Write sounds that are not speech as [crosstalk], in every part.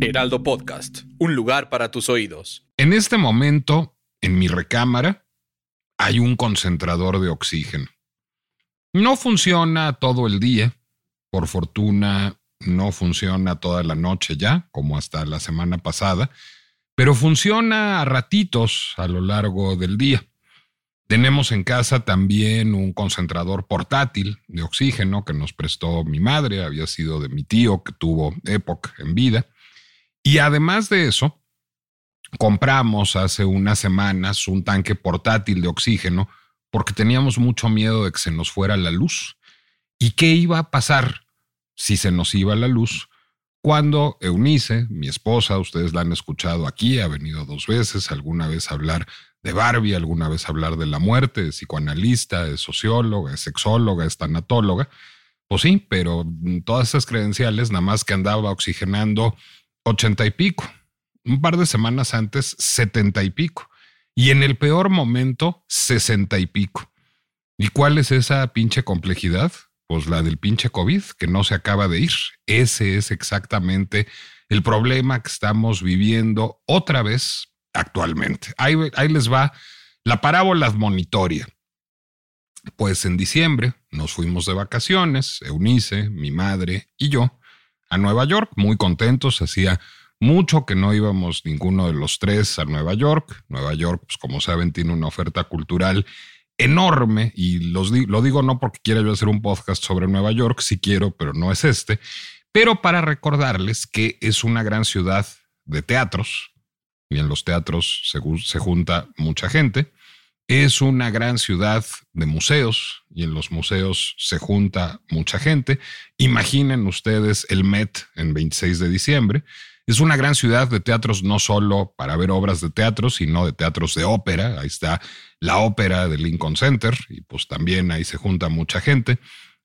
Heraldo Podcast, un lugar para tus oídos. En este momento, en mi recámara, hay un concentrador de oxígeno. No funciona todo el día. Por fortuna, no funciona toda la noche ya, como hasta la semana pasada, pero funciona a ratitos a lo largo del día. Tenemos en casa también un concentrador portátil de oxígeno que nos prestó mi madre, había sido de mi tío que tuvo época en vida. Y además de eso, compramos hace unas semanas un tanque portátil de oxígeno porque teníamos mucho miedo de que se nos fuera la luz. ¿Y qué iba a pasar si se nos iba la luz? Cuando Eunice, mi esposa, ustedes la han escuchado aquí, ha venido dos veces, alguna vez a hablar de Barbie, alguna vez hablar de la muerte, es psicoanalista, es socióloga, es sexóloga, es tanatóloga. Pues sí, pero todas esas credenciales, nada más que andaba oxigenando ochenta y pico. Un par de semanas antes, setenta y pico. Y en el peor momento, sesenta y pico. ¿Y cuál es esa pinche complejidad? Pues la del pinche COVID, que no se acaba de ir. Ese es exactamente el problema que estamos viviendo otra vez actualmente. Ahí, ahí les va la parábola monitoria. Pues en diciembre nos fuimos de vacaciones, Eunice, mi madre y yo, a Nueva York, muy contentos, hacía mucho que no íbamos ninguno de los tres a Nueva York. Nueva York, pues como saben, tiene una oferta cultural enorme y los lo digo no porque quiera yo hacer un podcast sobre Nueva York, si quiero, pero no es este, pero para recordarles que es una gran ciudad de teatros, y en los teatros se, junta mucha gente. Es una gran ciudad de museos y en los museos se junta mucha gente. Imaginen ustedes el Met en 26 de diciembre. Es una gran ciudad de teatros no solo para ver obras de teatro, sino de teatros de ópera. Ahí está la ópera del Lincoln Center y pues también ahí se junta mucha gente.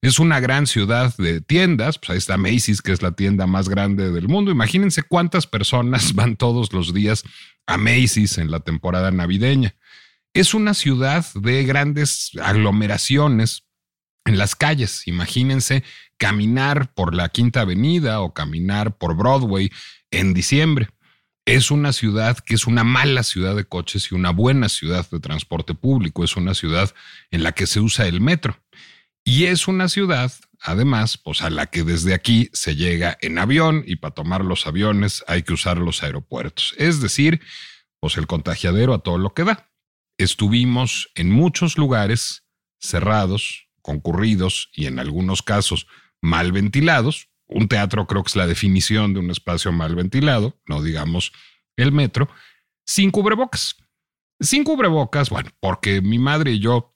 Es una gran ciudad de tiendas, pues ahí está Macy's, que es la tienda más grande del mundo. Imagínense cuántas personas [laughs] van todos los días a Macy's en la temporada navideña. Es una ciudad de grandes aglomeraciones en las calles. Imagínense caminar por la Quinta Avenida o caminar por Broadway en diciembre. Es una ciudad que es una mala ciudad de coches y una buena ciudad de transporte público. Es una ciudad en la que se usa el metro. Y es una ciudad, además, pues a la que desde aquí se llega en avión y para tomar los aviones hay que usar los aeropuertos. Es decir, pues el contagiadero a todo lo que da. Estuvimos en muchos lugares cerrados, concurridos y en algunos casos mal ventilados. Un teatro creo que es la definición de un espacio mal ventilado, no digamos el metro, sin cubrebocas. Sin cubrebocas, bueno, porque mi madre y yo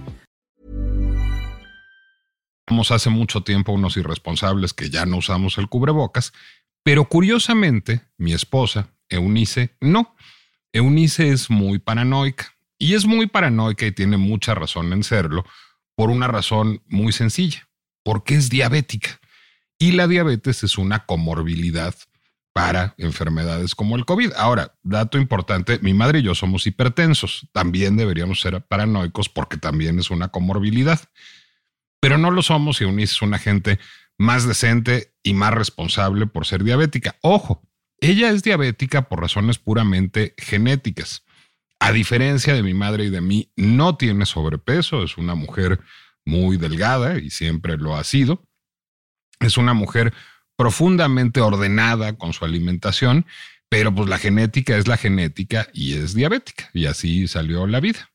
hace mucho tiempo unos irresponsables que ya no usamos el cubrebocas, pero curiosamente mi esposa, Eunice, no. Eunice es muy paranoica y es muy paranoica y tiene mucha razón en serlo por una razón muy sencilla, porque es diabética y la diabetes es una comorbilidad para enfermedades como el COVID. Ahora, dato importante, mi madre y yo somos hipertensos, también deberíamos ser paranoicos porque también es una comorbilidad pero no lo somos y Eunice es una gente más decente y más responsable por ser diabética. Ojo, ella es diabética por razones puramente genéticas. A diferencia de mi madre y de mí, no tiene sobrepeso, es una mujer muy delgada y siempre lo ha sido. Es una mujer profundamente ordenada con su alimentación, pero pues la genética es la genética y es diabética y así salió la vida.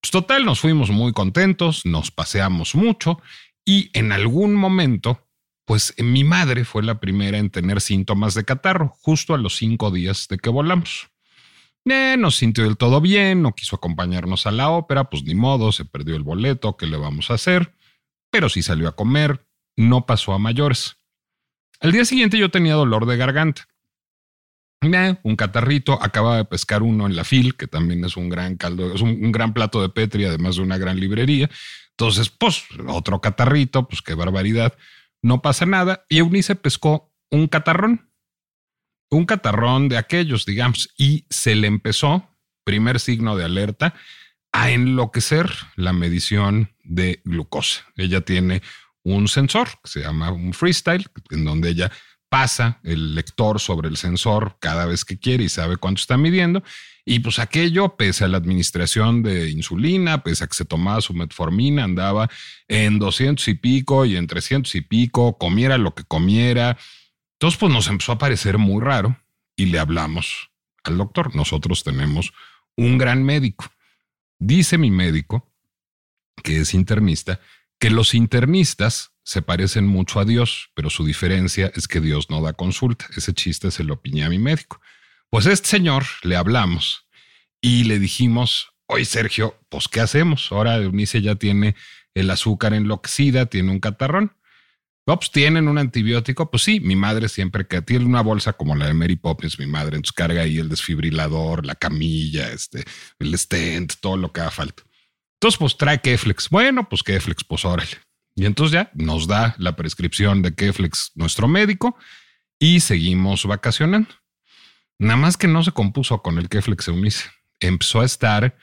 Pues total, nos fuimos muy contentos, nos paseamos mucho y en algún momento, pues mi madre fue la primera en tener síntomas de catarro, justo a los cinco días de que volamos. Eh, nos sintió del todo bien, no quiso acompañarnos a la ópera, pues ni modo, se perdió el boleto, ¿qué le vamos a hacer? Pero sí salió a comer, no pasó a mayores. Al día siguiente yo tenía dolor de garganta. Un catarrito, acababa de pescar uno en la FIL, que también es un gran caldo, es un, gran plato de Petri, además de una gran librería. Entonces, pues, otro catarrito, pues qué barbaridad. No pasa nada. Y Eunice pescó un catarrón, un catarrón de aquellos, digamos, y se le empezó, primer signo de alerta, a enloquecer la medición de glucosa. Ella tiene un sensor que se llama un freestyle, en donde ella pasa el lector sobre el sensor cada vez que quiere y sabe cuánto está midiendo. Y pues aquello, pese a la administración de insulina, pese a que se tomaba su metformina, andaba en 200 y pico y en 300 y pico, comiera lo que comiera. Entonces pues nos empezó a parecer muy raro y le hablamos al doctor. Nosotros tenemos un gran médico. Dice mi médico, que es internista, que los internistas se parecen mucho a Dios, pero su diferencia es que Dios no da consulta. Ese chiste se lo opiné a mi médico. Pues este señor le hablamos y le dijimos, oye Sergio, pues ¿qué hacemos? Ahora Eunice ya tiene el azúcar enloquecida, tiene un catarrón. pues tienen un antibiótico. Pues sí, mi madre siempre que tiene una bolsa como la de Mary Poppins, mi madre, entonces carga ahí el desfibrilador, la camilla, este, el stent, todo lo que haga falta. Entonces, pues trae Keflex. Bueno, pues Keflex, pues órale. Y entonces ya nos da la prescripción de Keflex nuestro médico y seguimos vacacionando. Nada más que no se compuso con el Keflex Eunice. Empezó a estar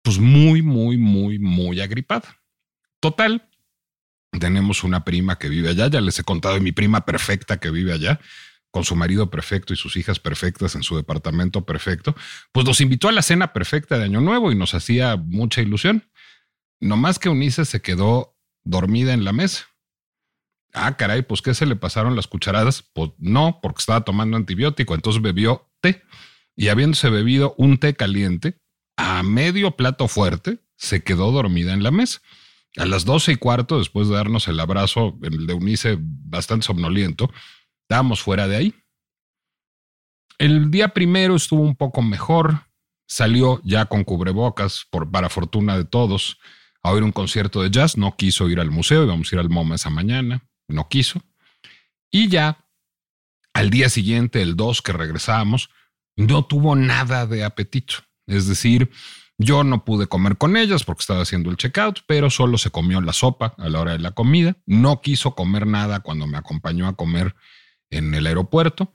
pues muy, muy, muy, muy agripada. Total, tenemos una prima que vive allá. Ya les he contado de mi prima perfecta que vive allá con su marido perfecto y sus hijas perfectas en su departamento perfecto, pues nos invitó a la cena perfecta de Año Nuevo y nos hacía mucha ilusión. No más que Unice se quedó dormida en la mesa. Ah, caray, pues ¿qué se le pasaron las cucharadas? Pues no, porque estaba tomando antibiótico, entonces bebió té y habiéndose bebido un té caliente a medio plato fuerte, se quedó dormida en la mesa. A las doce y cuarto, después de darnos el abrazo, el de Unice bastante somnoliento, estábamos fuera de ahí. El día primero estuvo un poco mejor, salió ya con cubrebocas, para fortuna de todos, a oír un concierto de jazz, no quiso ir al museo, íbamos a ir al MoMA esa mañana, no quiso. Y ya al día siguiente, el 2 que regresábamos, no tuvo nada de apetito. Es decir, yo no pude comer con ellas porque estaba haciendo el checkout, pero solo se comió la sopa a la hora de la comida. No quiso comer nada cuando me acompañó a comer en el aeropuerto.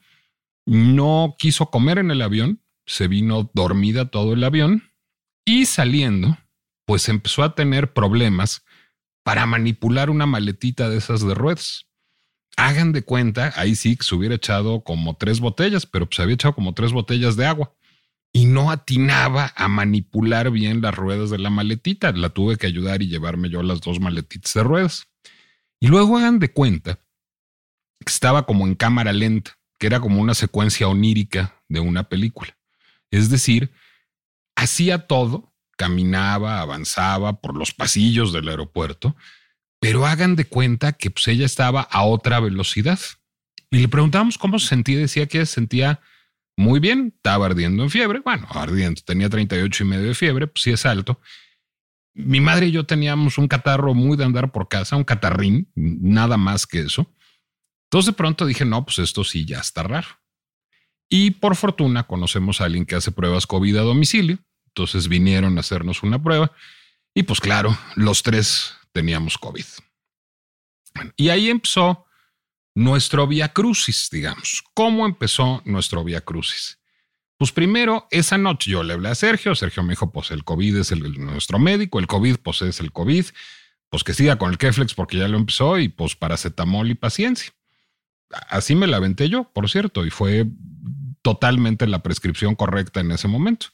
No quiso comer en el avión, se vino dormida todo el avión y saliendo, pues empezó a tener problemas para manipular una maletita de esas de ruedas. Hagan de cuenta, ahí sí que se hubiera echado como tres botellas, pero se había echado como tres botellas de agua y no atinaba a manipular bien las ruedas de la maletita. La tuve que ayudar y llevarme yo las dos maletitas de ruedas. Y luego hagan de cuenta estaba como en cámara lenta, que era como una secuencia onírica de una película. Es decir, hacía todo, caminaba, avanzaba por los pasillos del aeropuerto, pero hagan de cuenta que pues, ella estaba a otra velocidad. Y le preguntamos cómo se sentía, decía que se sentía muy bien, estaba ardiendo en fiebre, bueno, ardiendo, tenía 38 y medio de fiebre, pues sí es alto. Mi madre y yo teníamos un catarro muy de andar por casa, un catarrín, nada más que eso. Entonces de pronto dije, no, pues esto sí ya está raro. Y por fortuna conocemos a alguien que hace pruebas COVID a domicilio. Entonces vinieron a hacernos una prueba y pues claro, los tres teníamos COVID. y ahí empezó nuestro via crucis, digamos. ¿Cómo empezó nuestro via crucis? Pues primero, esa noche yo le hablé a Sergio, Sergio me dijo, pues el COVID es el, nuestro médico, el COVID pues es el COVID, pues que siga con el Keflex porque ya lo empezó y pues paracetamol y paciencia así me la aventé yo, por cierto, y fue totalmente la prescripción correcta en ese momento.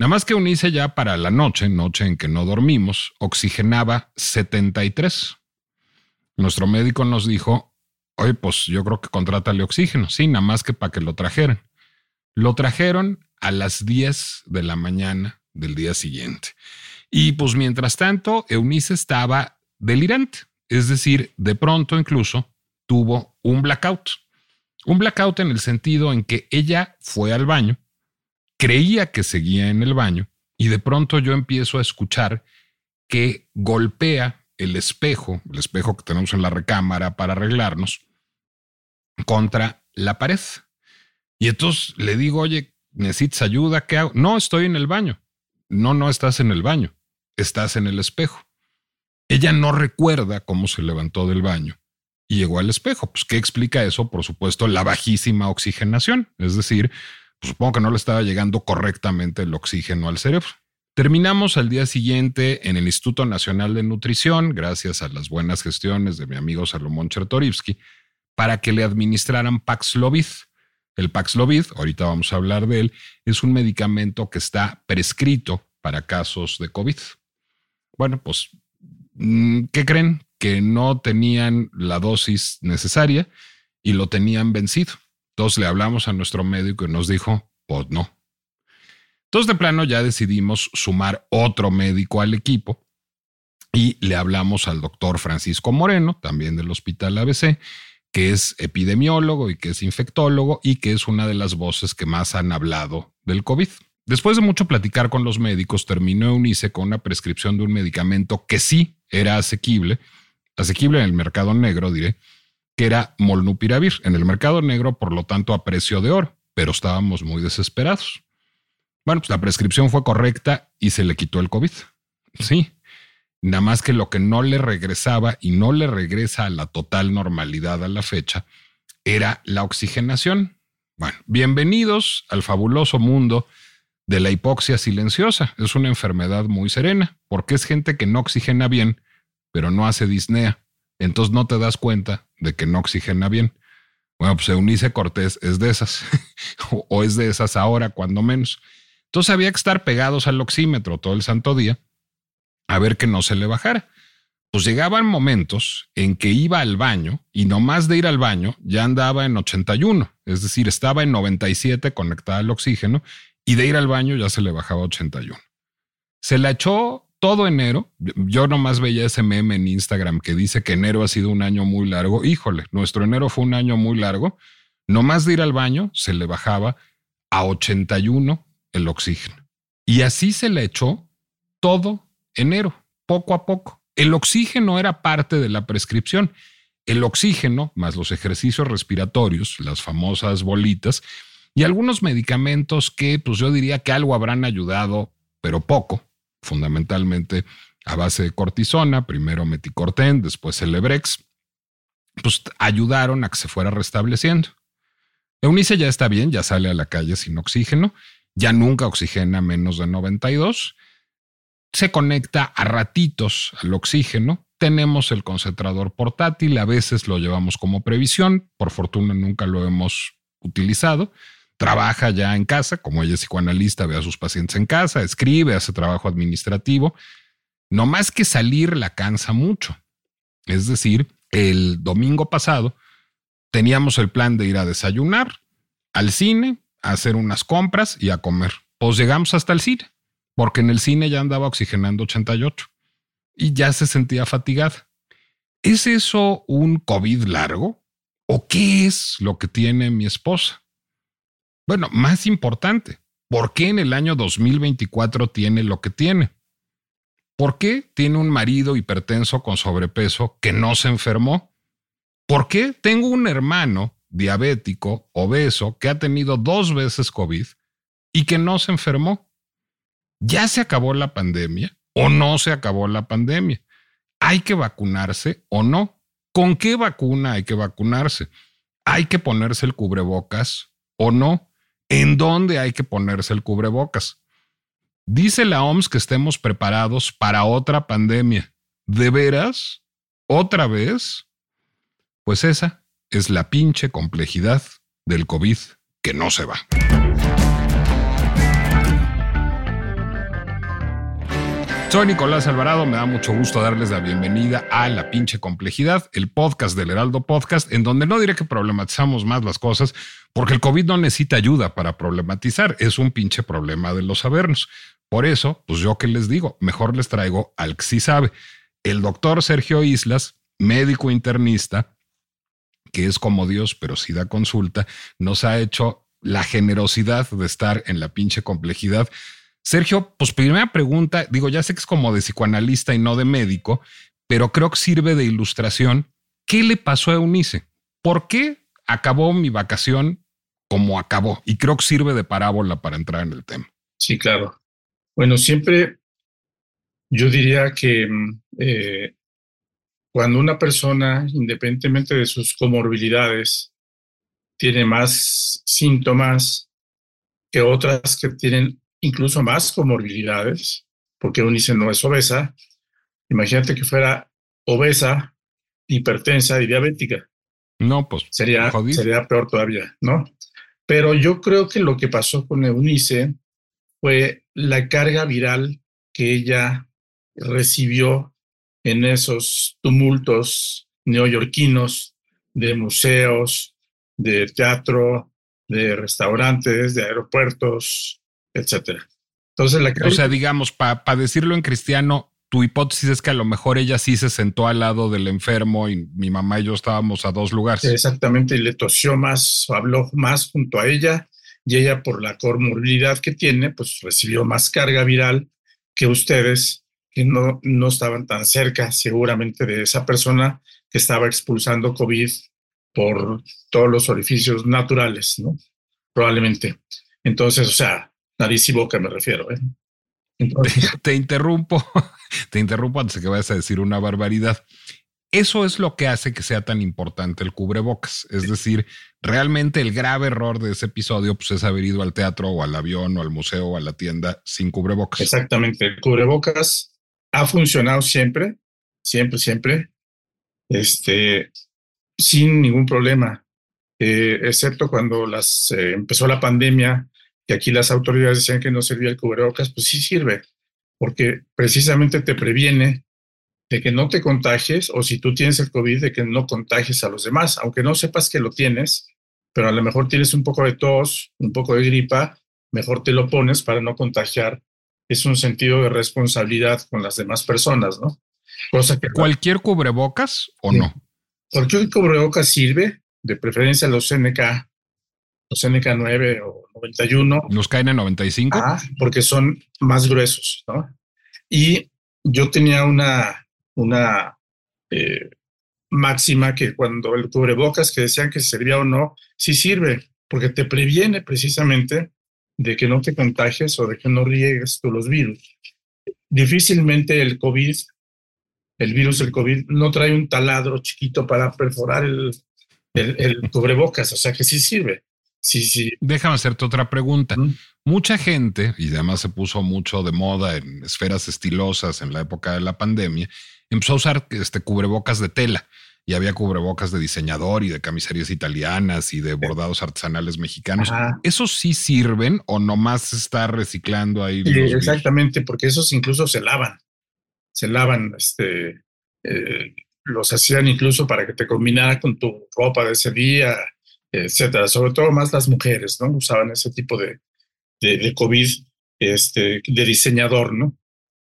Nada más que unice ya para la noche, noche en que no dormimos, oxigenaba 73. Nuestro médico nos dijo, oye, pues yo creo que contrátale oxígeno, sí, nada más que para que lo trajeran. Lo trajeron a las 10 de la mañana del día siguiente. Y pues mientras tanto, Eunice estaba delirante, es decir, de pronto incluso tuvo un blackout. Un blackout en el sentido en que ella fue al baño, creía que seguía en el baño y de pronto yo empiezo a escuchar que golpea el espejo, el espejo que tenemos en la recámara para arreglarnos, contra la pared. Y entonces le digo, oye, ¿necesitas ayuda? ¿Qué hago? No, estoy en el baño. No, no estás en el baño, estás en el espejo. Ella no recuerda cómo se levantó del baño y llegó al espejo. Pues, ¿qué explica eso? Por supuesto, la bajísima oxigenación. Es decir, supongo que no le estaba llegando correctamente el oxígeno al cerebro. Terminamos al día siguiente en el Instituto Nacional de Nutrición, gracias a las buenas gestiones de mi amigo Salomón Chertorivsky, para que le administraran Paxlovid. El Paxlovid, ahorita vamos a hablar de él, es un medicamento que está prescrito para casos de COVID. Bueno, pues, mm, ¿qué creen? Que no tenían la dosis necesaria y lo tenían vencido. Le hablamos a nuestro médico y nos dijo, pues no. Entonces de plano ya decidimos sumar otro médico al equipo y le hablamos al doctor Francisco Moreno, también del Hospital ABC, que es epidemiólogo y que es infectólogo y que es una de las voces que más han hablado del COVID. Después de mucho platicar con los médicos, terminó Eunice con una prescripción de un medicamento que sí era asequible, asequible en el mercado negro, diré, que era molnupiravir. En el mercado negro, por lo tanto, a precio de oro, pero estábamos muy desesperados. Bueno, pues la prescripción fue correcta y se le quitó el COVID. Sí, Nada más que lo que no le regresaba y no le regresa a la total normalidad a la fecha era la oxigenación. Bueno, bienvenidos al fabuloso mundo de la hipoxia silenciosa. Es una enfermedad muy serena porque es gente que no oxigena bien, pero no hace disnea. Entonces no te das cuenta de que no oxigena bien. Bueno, pues Eunice Cortés es de esas, [laughs] o es de esas ahora, cuando menos. Entonces había que estar pegados al oxímetro todo el santo día a ver que no se le bajara. Pues llegaban momentos en que iba al baño y nomás de ir al baño ya andaba en 81, es decir, estaba en 97 conectada al oxígeno y de ir al baño ya se le bajaba 81. Se la echó todo enero. Yo nomás veía ese meme en Instagram que dice que enero ha sido un año muy largo. Híjole, nuestro enero fue un año muy largo. Nomás de ir al baño se le bajaba a 81 el oxígeno. Y así se le echó todo enero, poco a poco. El oxígeno era parte de la prescripción. El oxígeno, más los ejercicios respiratorios, las famosas bolitas, y algunos medicamentos que, pues yo diría que algo habrán ayudado, pero poco, fundamentalmente a base de cortisona, primero meticorten, después Celebrex, pues ayudaron a que se fuera restableciendo. Eunice ya está bien, ya sale a la calle sin oxígeno, ya nunca oxigena menos de 92 se conecta a ratitos al oxígeno. Tenemos el concentrador portátil, a veces lo llevamos como previsión, por fortuna nunca lo hemos utilizado. Trabaja ya en casa, como ella es psicoanalista, ve a sus pacientes en casa, escribe, hace trabajo administrativo. No más que salir la cansa mucho. Es decir, el domingo pasado teníamos el plan de ir a desayunar, al cine, a hacer unas compras y a comer. Pues llegamos hasta el cine porque en el cine ya andaba oxigenando 88 y ya se sentía fatigada. ¿Es eso un COVID largo? ¿O qué es lo que tiene mi esposa? Bueno, más importante, ¿por qué en el año 2024 tiene lo que tiene? ¿Por qué tiene un marido hipertenso con sobrepeso que no se enfermó? ¿Por qué tengo un hermano diabético, obeso, que ha tenido dos veces COVID y que no se enfermó? ¿Ya se acabó la pandemia o no se acabó la pandemia? ¿Hay que vacunarse o no? ¿Con qué vacuna hay que vacunarse? ¿Hay que ponerse el cubrebocas o no? ¿En dónde hay que ponerse el cubrebocas? Dice la OMS que estemos preparados para otra pandemia. ¿De veras? ¿Otra vez? Pues esa es la pinche complejidad del COVID que no se va. Soy Nicolás Alvarado, me da mucho gusto darles la bienvenida a La pinche complejidad, el podcast del Heraldo Podcast, en donde no diré que problematizamos más las cosas, porque el COVID no necesita ayuda para problematizar, es un pinche problema de los sabernos. Por eso, pues yo que les digo, mejor les traigo al que sí sabe, el doctor Sergio Islas, médico internista, que es como Dios, pero sí da consulta, nos ha hecho la generosidad de estar en la pinche complejidad Sergio, pues primera pregunta, digo, ya sé que es como de psicoanalista y no de médico, pero creo que sirve de ilustración. ¿Qué le pasó a Eunice? ¿Por qué acabó mi vacación como acabó? Y creo que sirve de parábola para entrar en el tema. Sí, claro. Bueno, siempre yo diría que mm, eh, cuando una persona, independientemente de sus comorbilidades, tiene más síntomas que otras que tienen incluso más comorbilidades, porque Eunice no es obesa, imagínate que fuera obesa, hipertensa y diabética. No, pues sería, sería peor todavía, ¿no? Pero yo creo que lo que pasó con Eunice fue la carga viral que ella recibió en esos tumultos neoyorquinos de museos, de teatro, de restaurantes, de aeropuertos, etcétera. Entonces, la o sea, digamos, para decirlo en cristiano, tu hipótesis es que a lo mejor ella sí se sentó al lado del enfermo y mi mamá y yo estábamos a dos lugares. Exactamente, y le tosió más, habló más junto a ella, y ella por la comorbilidad que tiene, pues recibió más carga viral que ustedes, que no, no estaban tan cerca seguramente de esa persona que estaba expulsando COVID por todos los orificios naturales, ¿no? Probablemente. Entonces, o sea, nariz y boca me refiero. ¿eh? te interrumpo, [laughs] te interrumpo antes de que vayas a decir una barbaridad. Eso es lo que hace que sea tan importante el cubrebocas. Es decir, realmente el grave error de ese episodio pues, es haber ido al teatro o al avión o al museo o a la tienda sin cubrebocas. Exactamente. El cubrebocas ha funcionado siempre, siempre, siempre. Este, sin ningún problema, eh, excepto cuando las, eh, empezó la pandemia, y aquí las autoridades decían que no servía el cubrebocas, pues sí sirve, porque precisamente te previene de que no te contagies o si tú tienes el COVID, de que no contagies a los demás, aunque no sepas que lo tienes, pero a lo mejor tienes un poco de tos, un poco de gripa, mejor te lo pones para no contagiar. Es un sentido de responsabilidad con las demás personas, ¿no? Cosa que ¿Cualquier cubrebocas o no? ¿Por qué el cubrebocas sirve? De preferencia los NK, los NK9 o 91. ¿Los caen en 95? Ah, porque son más gruesos, ¿no? Y yo tenía una, una eh, máxima que cuando el cubrebocas que decían que servía o no, sí sirve, porque te previene precisamente de que no te contagies o de que no riegues tú los virus. Difícilmente el COVID el virus del COVID no trae un taladro chiquito para perforar el, el, cubrebocas, o sea que sí sirve. Sí, sí. Déjame hacerte otra pregunta. Mucha gente, y además se puso mucho de moda en esferas estilosas en la época de la pandemia, empezó a usar este cubrebocas de tela y había cubrebocas de diseñador y de camiserías italianas y de bordados artesanales mexicanos. ¿Esos sí sirven o nomás se está reciclando ahí? exactamente, porque esos incluso se lavan se lavan, este, eh, los hacían incluso para que te combinara con tu ropa de ese día, etcétera. Sobre todo más las mujeres, ¿no? Usaban ese tipo de, de, COVID, este, de diseñador, ¿no?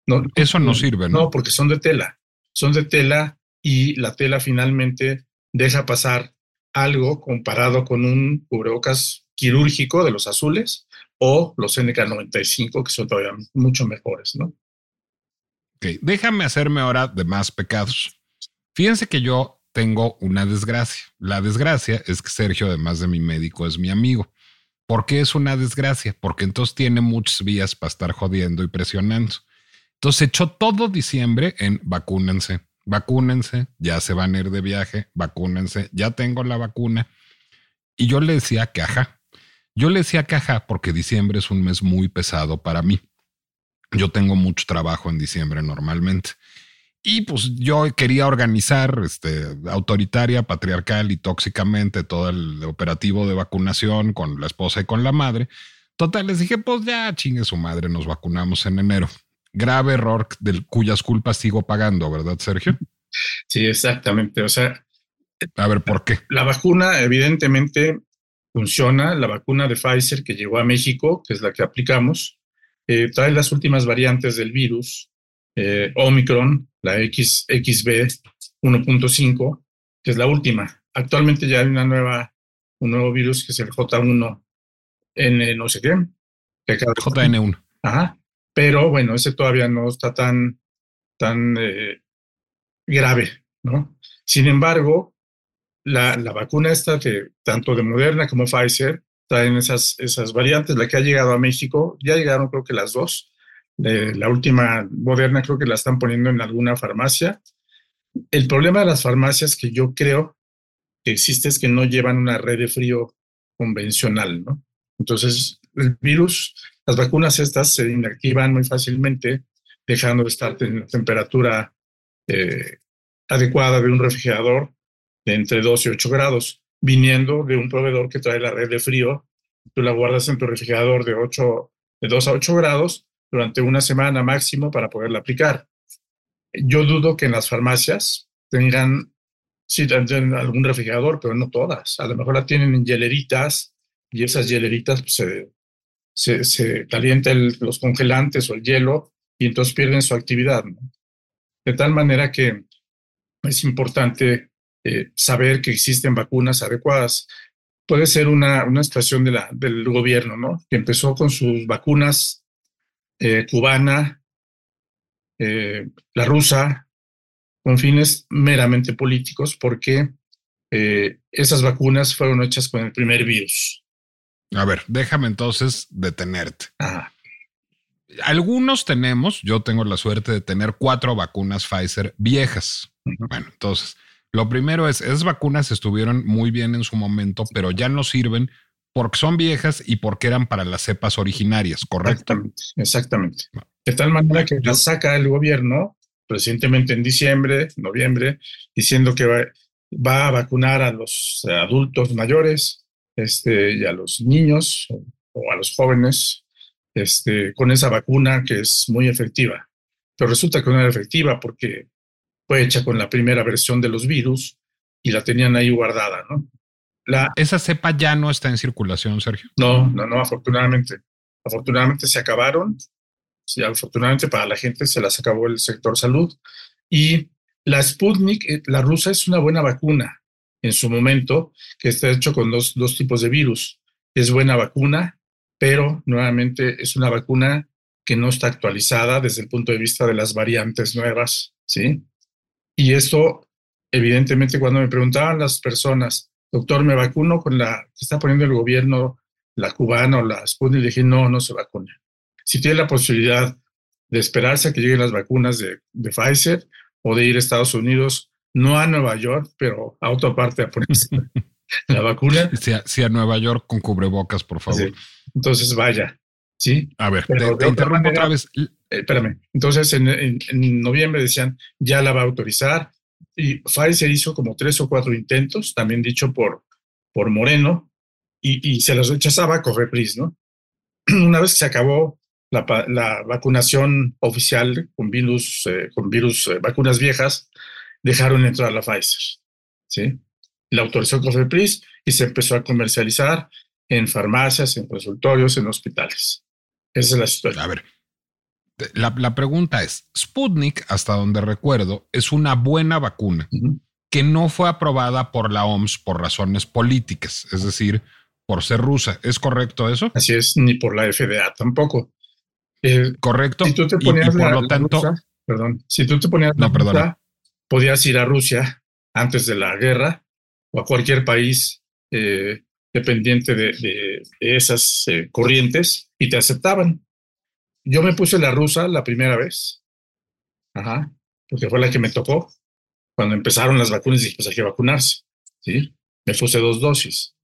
no Eso no sirve, ¿no? No, porque son de tela. Son de tela y la tela finalmente deja pasar algo comparado con un cubrebocas quirúrgico de los azules o los NK95 que son todavía mucho mejores, ¿no? déjame hacerme ahora de más pecados. Fíjense que yo tengo una desgracia. La desgracia es que Sergio, además de mi médico, es mi amigo. ¿Por qué es una desgracia? Porque entonces tiene muchas vías para estar jodiendo y presionando. Entonces echó todo diciembre en vacúnense, vacúnense, ya se van a ir de viaje, vacúnense, ya tengo la vacuna. Y yo le decía que ajá. Yo le decía que ajá porque diciembre es un mes muy pesado para mí. Yo tengo mucho trabajo en diciembre normalmente. Y pues yo quería organizar este, autoritaria, patriarcal y tóxicamente todo el operativo de vacunación con la esposa y con la madre. Total, les dije, pues ya chingue su madre, nos vacunamos en enero. Grave error del cuyas culpas sigo pagando, ¿verdad, Sergio? Sí, exactamente. O sea, a ver, ¿por qué? La vacuna evidentemente funciona. La vacuna de Pfizer que llegó a México, que es la que aplicamos, eh, trae las últimas variantes del virus, eh, Omicron, la X, XB 1.5, que es la última. Actualmente ya hay una nueva, un nuevo virus que es el J1N no sé qué. JN1. Ajá. Pero bueno, ese todavía no está tan, tan eh, grave, ¿no? Sin embargo, la, la vacuna esta, de, tanto de Moderna como Pfizer, traen esas, esas variantes. La que ha llegado a México, ya llegaron creo que las dos. La última Moderna creo que la están poniendo en alguna farmacia. El problema de las farmacias que yo creo que existe es que no llevan una red de frío convencional, ¿no? Entonces, el virus, las vacunas estas se inactivan muy fácilmente, dejando de estar en la temperatura eh, adecuada de un refrigerador de entre 2 y 8 grados, viniendo de un proveedor que trae la red de frío. Tú la guardas en tu refrigerador de, 8, de 2 a 8 grados durante una semana máximo para poderla aplicar. Yo dudo que en las farmacias tengan, sí, tienen algún refrigerador, pero no todas. A lo mejor la tienen en hieleritas y esas hieleritas pues, se, se, calientan los congelantes o el hielo y entonces pierden su actividad. De tal manera que es importante eh, saber que existen vacunas adecuadas. Puede ser una, una situación del gobierno, ¿no? Que empezó con sus vacunas eh, cubana, eh, la rusa, con fines meramente políticos, porque esas vacunas fueron hechas con el primer virus. A ver, déjame entonces detenerte. Algunos tenemos, yo tengo la suerte de tener cuatro vacunas Pfizer viejas. Bueno, entonces, lo primero es, esas vacunas estuvieron muy bien en su momento, pero ya no sirven porque son viejas y porque eran para las cepas originarias, ¿correcto? Exactamente. exactamente. De tal manera que ya saca el gobierno recientemente en diciembre, noviembre, diciendo que va, a vacunar a los adultos mayores este, y a los niños o, a los jóvenes este, con esa vacuna que es muy efectiva. Pero resulta que no era efectiva porque fue hecha con la primera versión de los virus y la tenían ahí guardada, ¿no? La, ¿Esa cepa ya no está en circulación, Sergio? No, no, no, afortunadamente. Afortunadamente se acabaron. Sí, afortunadamente para la gente se las acabó el sector salud. Y la Sputnik, eh, la rusa, es una buena vacuna en su momento, que está hecho con dos, dos tipos de virus. Es buena vacuna, pero nuevamente es una vacuna que no está actualizada desde el punto de vista de las variantes nuevas, ¿sí? Y esto, evidentemente, cuando me preguntaban las personas, doctor, ¿me vacuno con la que está poniendo el gobierno, la cubana o la Sputnik? Le dije, no, no se vacuna. Si tiene la posibilidad de esperarse a que lleguen las vacunas de, de Pfizer o de ir a Estados Unidos, no a Nueva York, pero a otra parte a ponerse [laughs] la vacuna. Sí a, Nueva York con cubrebocas, por favor. Entonces vaya, ¿sí? A ver, te, interrumpo otra vez. Eh, espérame, entonces en, noviembre decían, ya la va a autorizar, y Pfizer hizo como tres o cuatro intentos, también dicho por, por Moreno, y, se las rechazaba Correpris, ¿no? [clears throat] Una vez que se acabó la, la vacunación oficial con virus, eh, con virus, eh, vacunas viejas, dejaron entrar la Pfizer, ¿sí? La autorizó Cofepris y se empezó a comercializar en farmacias, en consultorios, en hospitales. Esa es la situación. A ver, la, pregunta es, Sputnik, hasta donde recuerdo, es una buena vacuna que no fue aprobada por la OMS por razones políticas, es decir, por ser rusa. ¿Es correcto eso? Así es, ni por la FDA tampoco. Eh, correcto. Si tú te ponías por lo tanto, perdón, si tú te ponías no, podías ir a Rusia antes de la guerra o a cualquier país eh, dependiente de, esas eh, corrientes y te aceptaban. Yo me puse la rusa la primera vez. Porque fue la que me tocó. Cuando empezaron las vacunas, dije, pues hay que vacunarse. ¿Sí? Me puse dos dosis.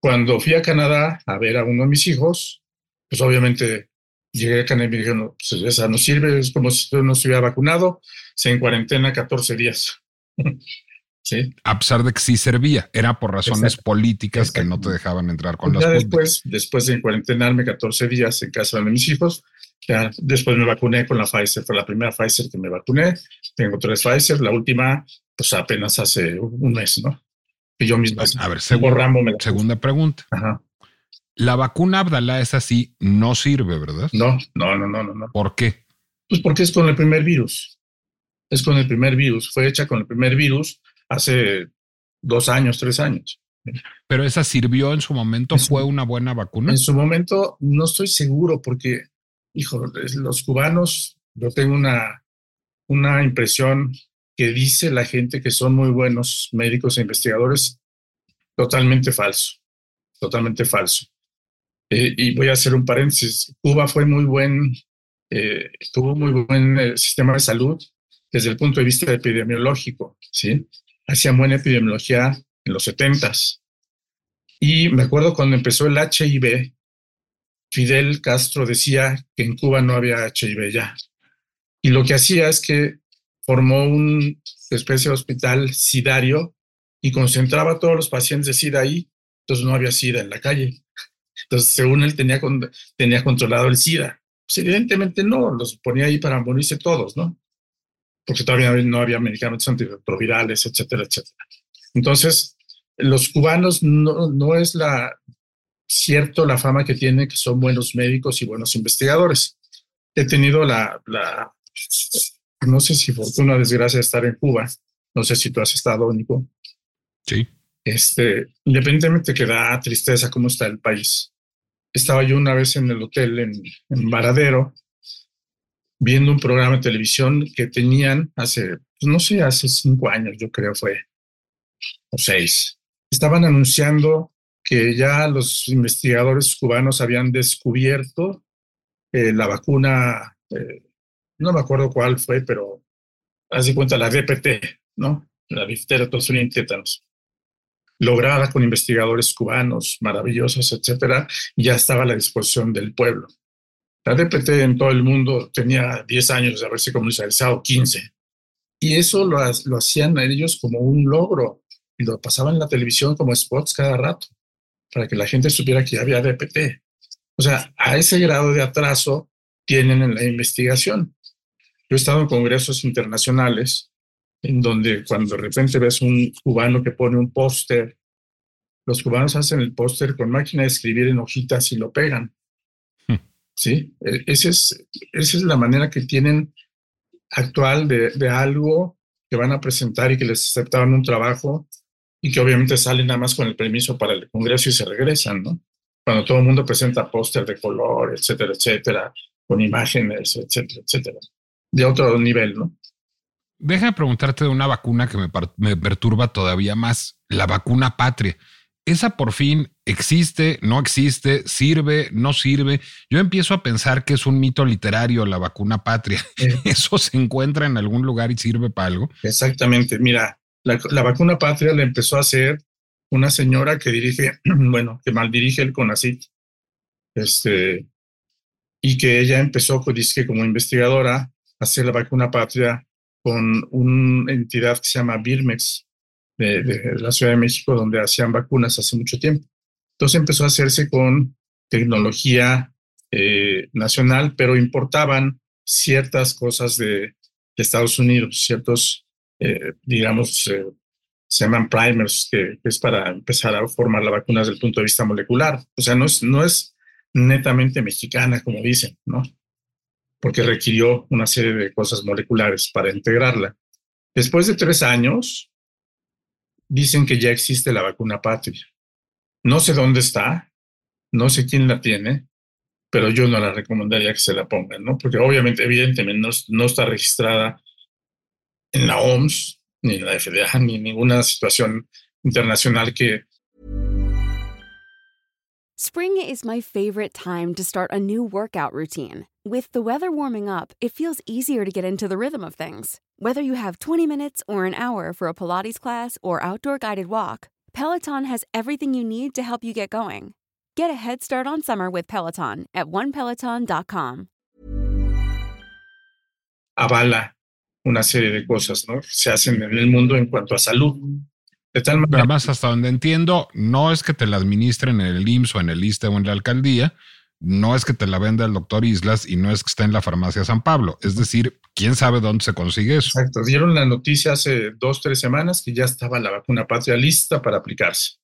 Cuando fui a Canadá a ver a uno de mis hijos, pues obviamente llegué a Canadá y me dijeron, pues esa no sirve, es como si no se hubiera vacunado, se en cuarentena 14 días. [laughs] ¿Sí? A pesar de que sí servía, era por razones políticas que no te dejaban entrar con pues las ya después, después de cuarentenarme 14 días en casa de mis hijos, ya después me vacuné con la Pfizer, fue la primera Pfizer que me vacuné, tengo tres Pfizer, la última pues apenas hace un mes, ¿no? Y yo mismo. A ver, segunda pregunta. Ajá. La vacuna Abdalá es así, no sirve, ¿verdad? No, no, no, no. no. ¿Por qué? Pues porque es con el primer virus. Es con el primer virus. Fue hecha con el primer virus hace dos años, tres años. Pero esa sirvió en su momento, fue una buena vacuna. En su momento no estoy seguro porque, hijo, los cubanos, yo tengo una, una impresión que dice la gente que son muy buenos médicos e investigadores, totalmente falso, totalmente falso. Eh, y voy a hacer un paréntesis. Cuba fue muy buen, eh, tuvo muy buen eh, sistema de salud desde el punto de vista epidemiológico, ¿sí? Hacían buena epidemiología en los setentas. Y me acuerdo cuando empezó el HIV, Fidel Castro decía que en Cuba no había HIV ya. Y lo que hacía es que formó una especie de hospital sidario y concentraba todos los pacientes de SIDA ahí, entonces no había SIDA en la calle. Entonces, según él, tenía, tenía controlado el SIDA. Pues evidentemente no, los ponía ahí para morirse todos, ¿no? Porque todavía no había medicamentos antirretrovirales, etcétera, etcétera. Entonces, los cubanos no, no es la cierto la fama que tienen, que son buenos médicos y buenos investigadores. He tenido la, la no sé si fortuna o desgracia de estar en Cuba. No sé si tú has estado, Nico. Sí. Este, independientemente que da tristeza cómo está el país. Estaba yo una vez en el hotel en, en Varadero viendo un programa de televisión que tenían hace, pues no sé, hace cinco años, yo creo fue, o seis. Estaban anunciando que ya los investigadores cubanos habían descubierto eh, la vacuna eh, no me acuerdo cuál fue, pero haz cuenta la DPT, ¿no? La diftera toxina tétanos, lograda con investigadores cubanos maravillosos, etcétera, y ya estaba a la disposición del pueblo. La DPT en todo el mundo tenía 10 años de haberse comercializado, 15. Y eso lo, lo hacían ellos como un logro y lo pasaban en la televisión como spots cada rato para que la gente supiera que ya había DPT. O sea, a ese grado de atraso tienen en la investigación. Yo he estado en congresos internacionales en donde cuando de repente ves un cubano que pone un póster, los cubanos hacen el póster con máquina de escribir en hojitas y lo pegan. ¿Sí? E, esa es, esa es la manera que tienen actual de, de algo que van a presentar y que les aceptaban un trabajo y que obviamente salen nada más con el permiso para el Congreso y se regresan, ¿no? Cuando todo el mundo presenta póster de color, etcétera, etcétera, con imágenes, etcétera, etcétera de otro nivel, ¿no? Deja de preguntarte de una vacuna que me, me perturba todavía más, la vacuna patria. ¿Esa por fin existe, no existe, sirve, no sirve? Yo empiezo a pensar que es un mito literario la vacuna patria. [laughs] ¿Eso se encuentra en algún lugar y sirve para algo? Exactamente. Mira, la, la vacuna patria la empezó a hacer una señora que dirige, [clears throat] bueno, que mal dirige el CONACIT, este, y que ella empezó, pues, como investigadora hacer la vacuna patria con una entidad que se llama Birmex de, la Ciudad de México, donde hacían vacunas hace mucho tiempo. Entonces empezó a hacerse con tecnología eh, nacional, pero importaban ciertas cosas de, Estados Unidos, ciertos, eh, digamos, eh, se llaman primers, que, es para empezar a formar la vacuna desde el punto de vista molecular. O sea, no es, no es netamente mexicana, como dicen, ¿no? porque requirió una serie de cosas moleculares para integrarla. Después de tres años, dicen que ya existe la vacuna patria. No sé dónde está, no sé quién la tiene, pero yo no la recomendaría que se la pongan, ¿no? Porque obviamente, evidentemente, no, no está registrada en la OMS, ni en la FDA, ni en ninguna situación internacional que... Spring is my favorite time to start a new workout routine. With the weather warming up, it feels easier to get into the rhythm of things. Whether you have 20 minutes or an hour for a Pilates class or outdoor guided walk, Peloton has everything you need to help you get going. Get a head start on summer with Peloton at onepeloton.com. Avala una serie de cosas, ¿no? Se hacen en el mundo en cuanto a salud. De tal manera. Además, hasta donde entiendo, no es que te la administren en el IMSS o en el ISTE o en la alcaldía, no es que te la venda el doctor Islas y no es que esté en la farmacia San Pablo. Es decir, quién sabe dónde se consigue eso. Exacto. Dieron la noticia hace dos, tres semanas que ya estaba la vacuna patria lista para aplicarse.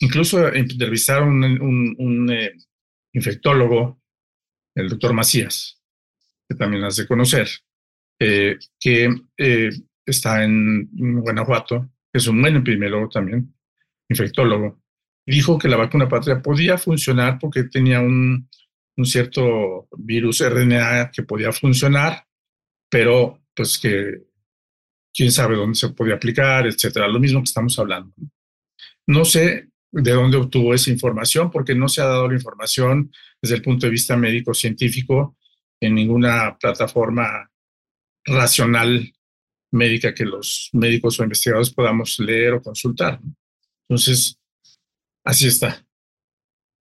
Incluso entrevistaron un, un, eh, infectólogo, el doctor Macías, que también has de conocer, eh, que eh, está en Guanajuato, que es un buen epidemiólogo también, infectólogo dijo que la vacuna patria podía funcionar porque tenía un, cierto virus RNA que podía funcionar, pero pues que quién sabe dónde se podía aplicar, etcétera. Lo mismo que estamos hablando. No sé de dónde obtuvo esa información, porque no se ha dado la información desde el punto de vista médico-científico en ninguna plataforma racional médica que los médicos o investigadores podamos leer o consultar. Entonces, así está.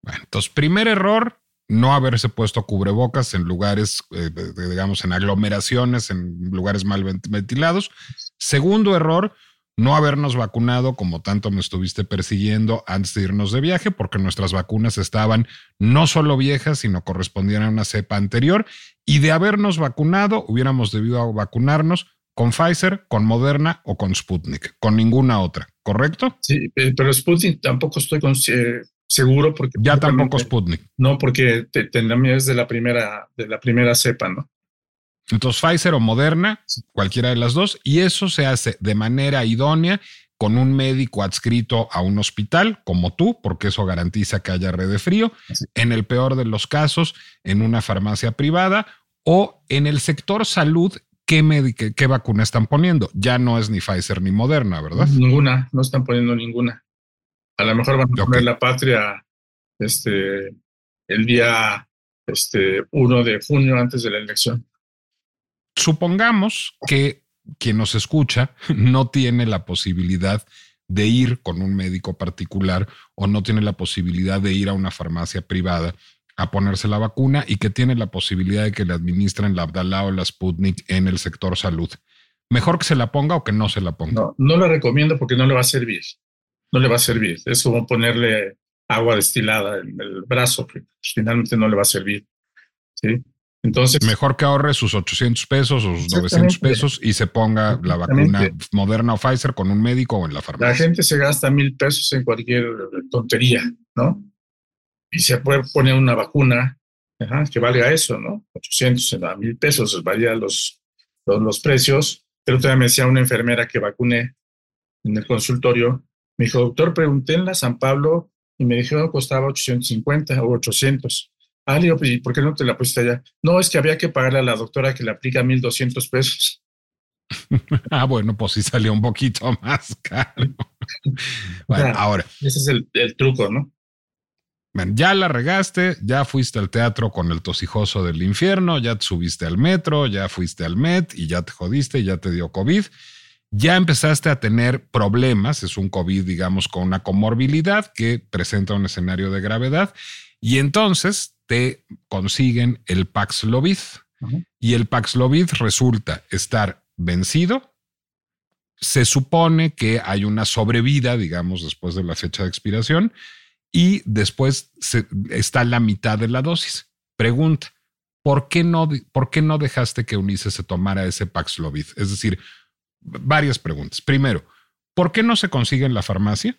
Bueno, entonces, primer error, no haberse puesto cubrebocas en lugares, eh, digamos, en aglomeraciones, en lugares mal ventilados. Segundo error, no habernos vacunado como tanto me estuviste persiguiendo antes de irnos de viaje, porque nuestras vacunas estaban no solo viejas, sino correspondían a una cepa anterior. Y de habernos vacunado, hubiéramos debido vacunarnos con Pfizer, con Moderna o con Sputnik, con ninguna otra, ¿correcto? Sí, eh, pero Sputnik tampoco estoy eh, seguro porque... Ya tampoco Sputnik. No, porque es de la primera, de la primera cepa, ¿no? Entonces, Pfizer o Moderna, cualquiera de las dos, y eso se hace de manera idónea con un médico adscrito a un hospital, como tú, porque eso garantiza que haya red de frío, en el peor de los casos, en una farmacia privada o en el sector salud. ¿Qué, qué vacuna están poniendo? Ya no es ni Pfizer ni Moderna, ¿verdad? Ninguna, no están poniendo ninguna. A lo mejor van a poner la patria este, el día este, 1 de junio antes de la elección supongamos que quien nos escucha no tiene la posibilidad de ir con un médico particular o no tiene la posibilidad de ir a una farmacia privada a ponerse la vacuna y que tiene la posibilidad de que le administren la Abdalá o la Sputnik en el sector salud. Mejor que se la ponga o que no se la ponga. No, no la recomiendo porque no le va a servir. No le va a servir. Es como ponerle agua destilada en el brazo, que finalmente no le va a servir. ¿sí? Entonces, mejor que ahorre sus 800 pesos o sus 900 pesos y se ponga la vacuna Moderna o Pfizer con un médico o en la farmacia. La gente se gasta mil pesos en cualquier tontería, ¿no? Y se puede poner una vacuna que valga eso, ¿no? 800 a mil pesos, varía los, los, los precios. Pero todavía me decía una enfermera que vacuné en el consultorio, me dijo, doctor, pregunté en la San Pablo y me dijeron que costaba 850 o 800. Ah, digo, pues, ¿por qué no te la pusiste allá? No, es que había que pagarle a la doctora que le aplica 1.200 pesos. [laughs] ah, bueno, pues sí salió un poquito [laughs] más caro. [laughs] bueno, ahora. Ese es el, truco, ¿no? Bueno, ya la regaste, ya fuiste al teatro con el tosijoso del infierno, ya te subiste al metro, ya fuiste al Met y ya te jodiste, ya te dio COVID. Ya empezaste a tener problemas, es un COVID, digamos, con una comorbilidad que presenta un escenario de gravedad. Y entonces te consiguen el Paxlovid y el Paxlovid resulta estar vencido. Se supone que hay una sobrevida, digamos, después de la fecha de expiración y después está la mitad de la dosis. Pregunta, ¿por qué no, por qué no dejaste que Unice se tomara ese Paxlovid? Es decir, varias preguntas. Primero, ¿por qué no se consigue en la farmacia?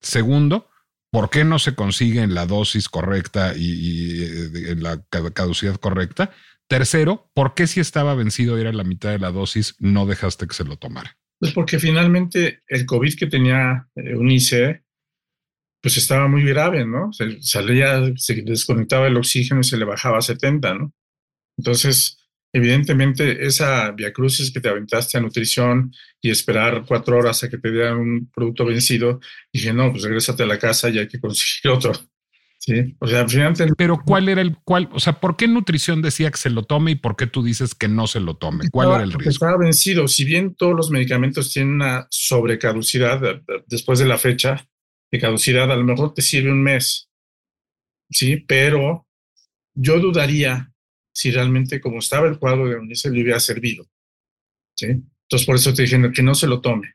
Segundo, ¿Por qué no se consigue en la dosis correcta y, eh, en la caducidad correcta? Tercero, ¿por qué si estaba vencido era la mitad de la dosis, no dejaste que se lo tomara? Pues porque finalmente el COVID que tenía eh, Unice, pues estaba muy grave, ¿no? Se salía, se desconectaba el oxígeno y se le bajaba a 70, ¿no? Entonces, Evidentemente, esa viacrucis que te aventaste a nutrición y esperar cuatro horas a que te dieran un producto vencido, dije, no, pues regrésate a la casa y hay que conseguir [laughs] otro. Sí, o sea, finalmente. Pero ¿cuál era el cuál? O sea, ¿por qué nutrición decía que se lo tome y por qué tú dices que no se lo tome? ¿Cuál era el riesgo? Estaba vencido. Si bien todos los medicamentos tienen una sobrecaducidad eh, después de la fecha de caducidad, a lo mejor te sirve un mes. Sí, pero yo dudaría si realmente como estaba el cuadro de Unice le hubiera servido. ¿sí? Entonces por eso te dije que no se lo tome.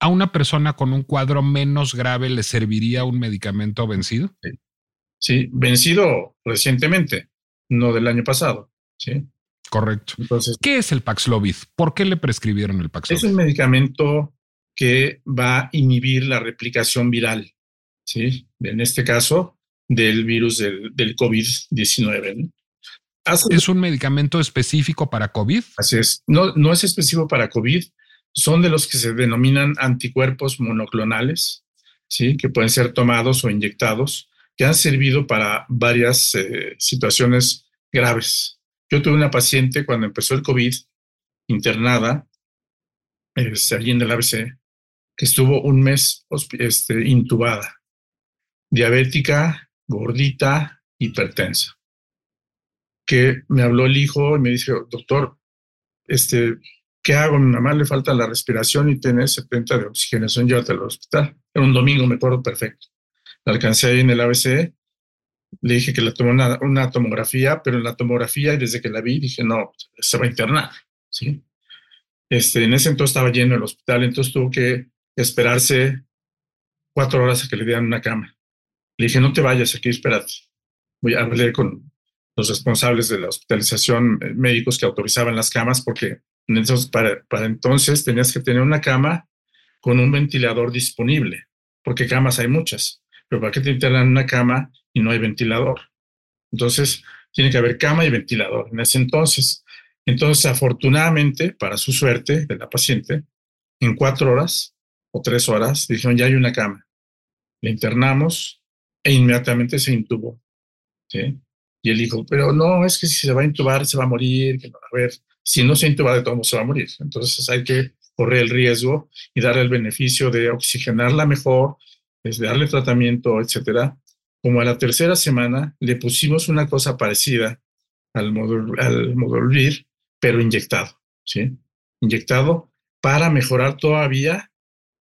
¿A una persona con un cuadro menos grave le serviría un medicamento vencido? Sí, vencido recientemente, no del año pasado. Sí. Correcto. Entonces, ¿qué es el Paxlovid? ¿Por qué le prescribieron el Paxlovid? Es un medicamento que va a inhibir la replicación viral, ¿sí? En este caso, del virus del, del COVID-19. ¿Es un medicamento específico para COVID? Así es. No, no es específico para COVID. Son de los que se denominan anticuerpos monoclonales, ¿sí? que pueden ser tomados o inyectados, que han servido para varias eh, situaciones graves. Yo tuve una paciente cuando empezó el COVID internada este, allí en el ABC, que estuvo un mes este, intubada, diabética, gordita, hipertensa. Que me habló el hijo y me dijo, doctor, este, ¿qué hago? Mi mamá le falta la respiración y tiene 70 de oxigenación, llévatela al hospital. Era un domingo, me acuerdo perfecto. La alcancé ahí en el ABC, le dije que le tomó una, una, tomografía, pero en la tomografía, y desde que la vi, dije, no, se va a internar, ¿sí? Este, en ese entonces estaba lleno el hospital, entonces tuvo que esperarse cuatro horas a que le dieran una cama. Le dije, no te vayas aquí, espérate. Voy a hablar con los responsables de la hospitalización, eh, médicos que autorizaban las camas, porque entonces, para, para entonces tenías que tener una cama con un ventilador disponible, porque camas hay muchas, pero ¿para qué te internan una cama y no hay ventilador? Entonces, tiene que haber cama y ventilador. En ese entonces, entonces, afortunadamente, para su suerte de la paciente, en cuatro horas o tres horas, dijeron, ya hay una cama. Le internamos e inmediatamente se intubó. ¿sí? Y él dijo, pero no, es que si se va a intubar, se va a morir. A ver, si no se intuba de todo, se va a morir. Entonces hay que correr el riesgo y darle el beneficio de oxigenarla mejor, de darle tratamiento, etcétera. Como a la tercera semana le pusimos una cosa parecida al, modul, al pero inyectado, ¿sí? Inyectado para mejorar todavía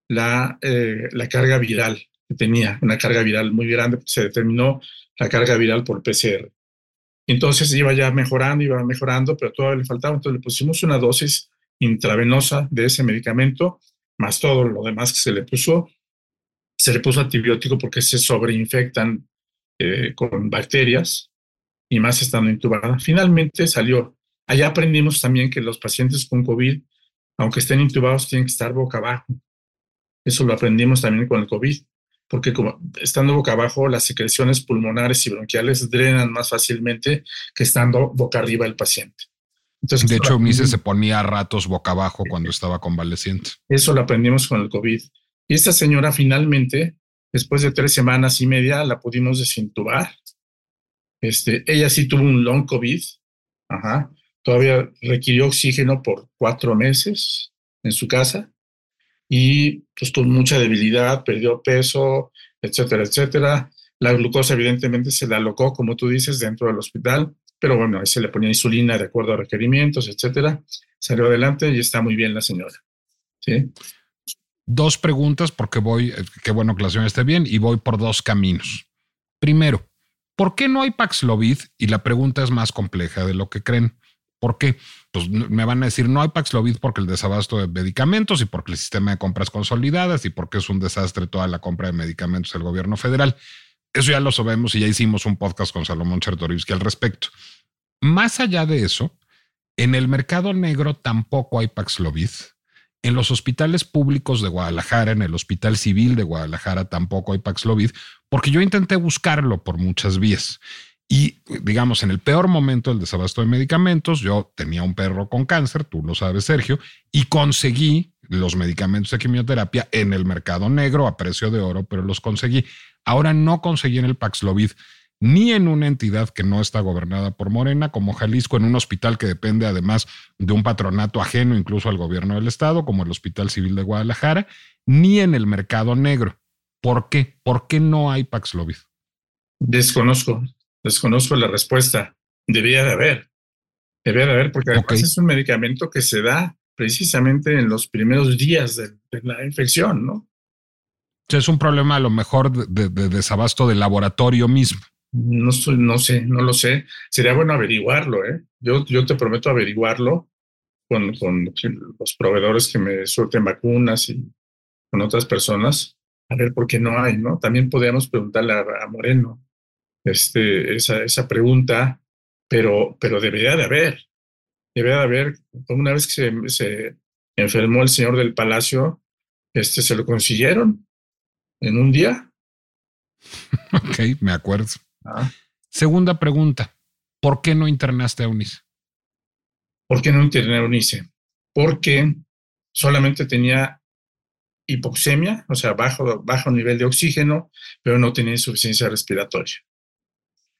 la, eh, la carga viral que tenía, una carga viral muy grande, se determinó la carga viral por PCR. Entonces iba ya mejorando, iba mejorando, pero todavía le faltaba. Entonces le pusimos una dosis intravenosa de ese medicamento, más todo lo demás que se le puso. Se le puso antibiótico porque se sobreinfectan eh, con bacterias y más estando intubada. Finalmente salió. Allá aprendimos también que los pacientes con COVID, aunque estén intubados, tienen que estar boca abajo. Eso lo aprendimos también con el COVID porque como estando boca abajo, las secreciones pulmonares y bronquiales drenan más fácilmente que estando boca arriba el paciente. Entonces, de hecho, Mise se ponía a ratos boca abajo cuando estaba convaleciente. Eso lo aprendimos con el COVID. Y esta señora finalmente, después de tres semanas y media, la pudimos desintubar. Este, ella sí tuvo un long COVID. Ajá. Todavía requirió oxígeno por cuatro meses en su casa y pues tuvo mucha debilidad, perdió peso, etcétera, etcétera. La glucosa evidentemente se la alocó, como tú dices, dentro del hospital, pero bueno, ahí se le ponía insulina de acuerdo a requerimientos, etcétera. Salió adelante y está muy bien la señora. ¿Sí? Dos preguntas porque voy, eh, qué bueno que la señora esté bien y voy por dos caminos. Primero, ¿por qué no hay Paxlovid? Y la pregunta es más compleja de lo que creen. ¿Por qué? Pues me van a decir, no hay Paxlovid porque el desabasto de medicamentos y porque el sistema de compras consolidadas y porque es un desastre toda la compra de medicamentos del gobierno federal. Eso ya lo sabemos y ya hicimos un podcast con Salomón Chertorivsky al respecto. Más allá de eso, en el mercado negro tampoco hay Paxlovid. En los hospitales públicos de Guadalajara, en el Hospital Civil de Guadalajara, tampoco hay Paxlovid, porque yo intenté buscarlo por muchas vías. Y digamos, en el peor momento del desabasto de medicamentos, yo tenía un perro con cáncer, tú lo sabes, Sergio, y conseguí los medicamentos de quimioterapia en el mercado negro a precio de oro, pero los conseguí. Ahora no conseguí en el Paxlovid ni en una entidad que no está gobernada por Morena, como Jalisco, en un hospital que depende además de un patronato ajeno incluso al gobierno del estado, como el Hospital Civil de Guadalajara, ni en el mercado negro. ¿Por qué? ¿Por qué no hay Paxlovid? Desconozco. Desconozco la respuesta. Debía de haber. Debía de haber, porque además es un medicamento que se da precisamente en los primeros días de, la infección, ¿no? Es un problema a lo mejor de, desabasto del laboratorio mismo. No, no sé, no lo sé. Sería bueno averiguarlo, ¿eh? Yo, yo te prometo averiguarlo con, con los proveedores que me suelten vacunas y con otras personas, a ver por qué no hay, ¿no? También podríamos preguntarle a Moreno este, esa, esa pregunta, pero, pero debería de haber, debería de haber, una vez que se, se enfermó el señor del palacio, este, se lo consiguieron en un día. [laughs] Ok, me acuerdo. Ah. Segunda pregunta, ¿por qué no internaste a Unice? ¿Por qué no interné a Unice? Porque solamente tenía hipoxemia, o sea, bajo, bajo nivel de oxígeno, pero no tenía insuficiencia respiratoria.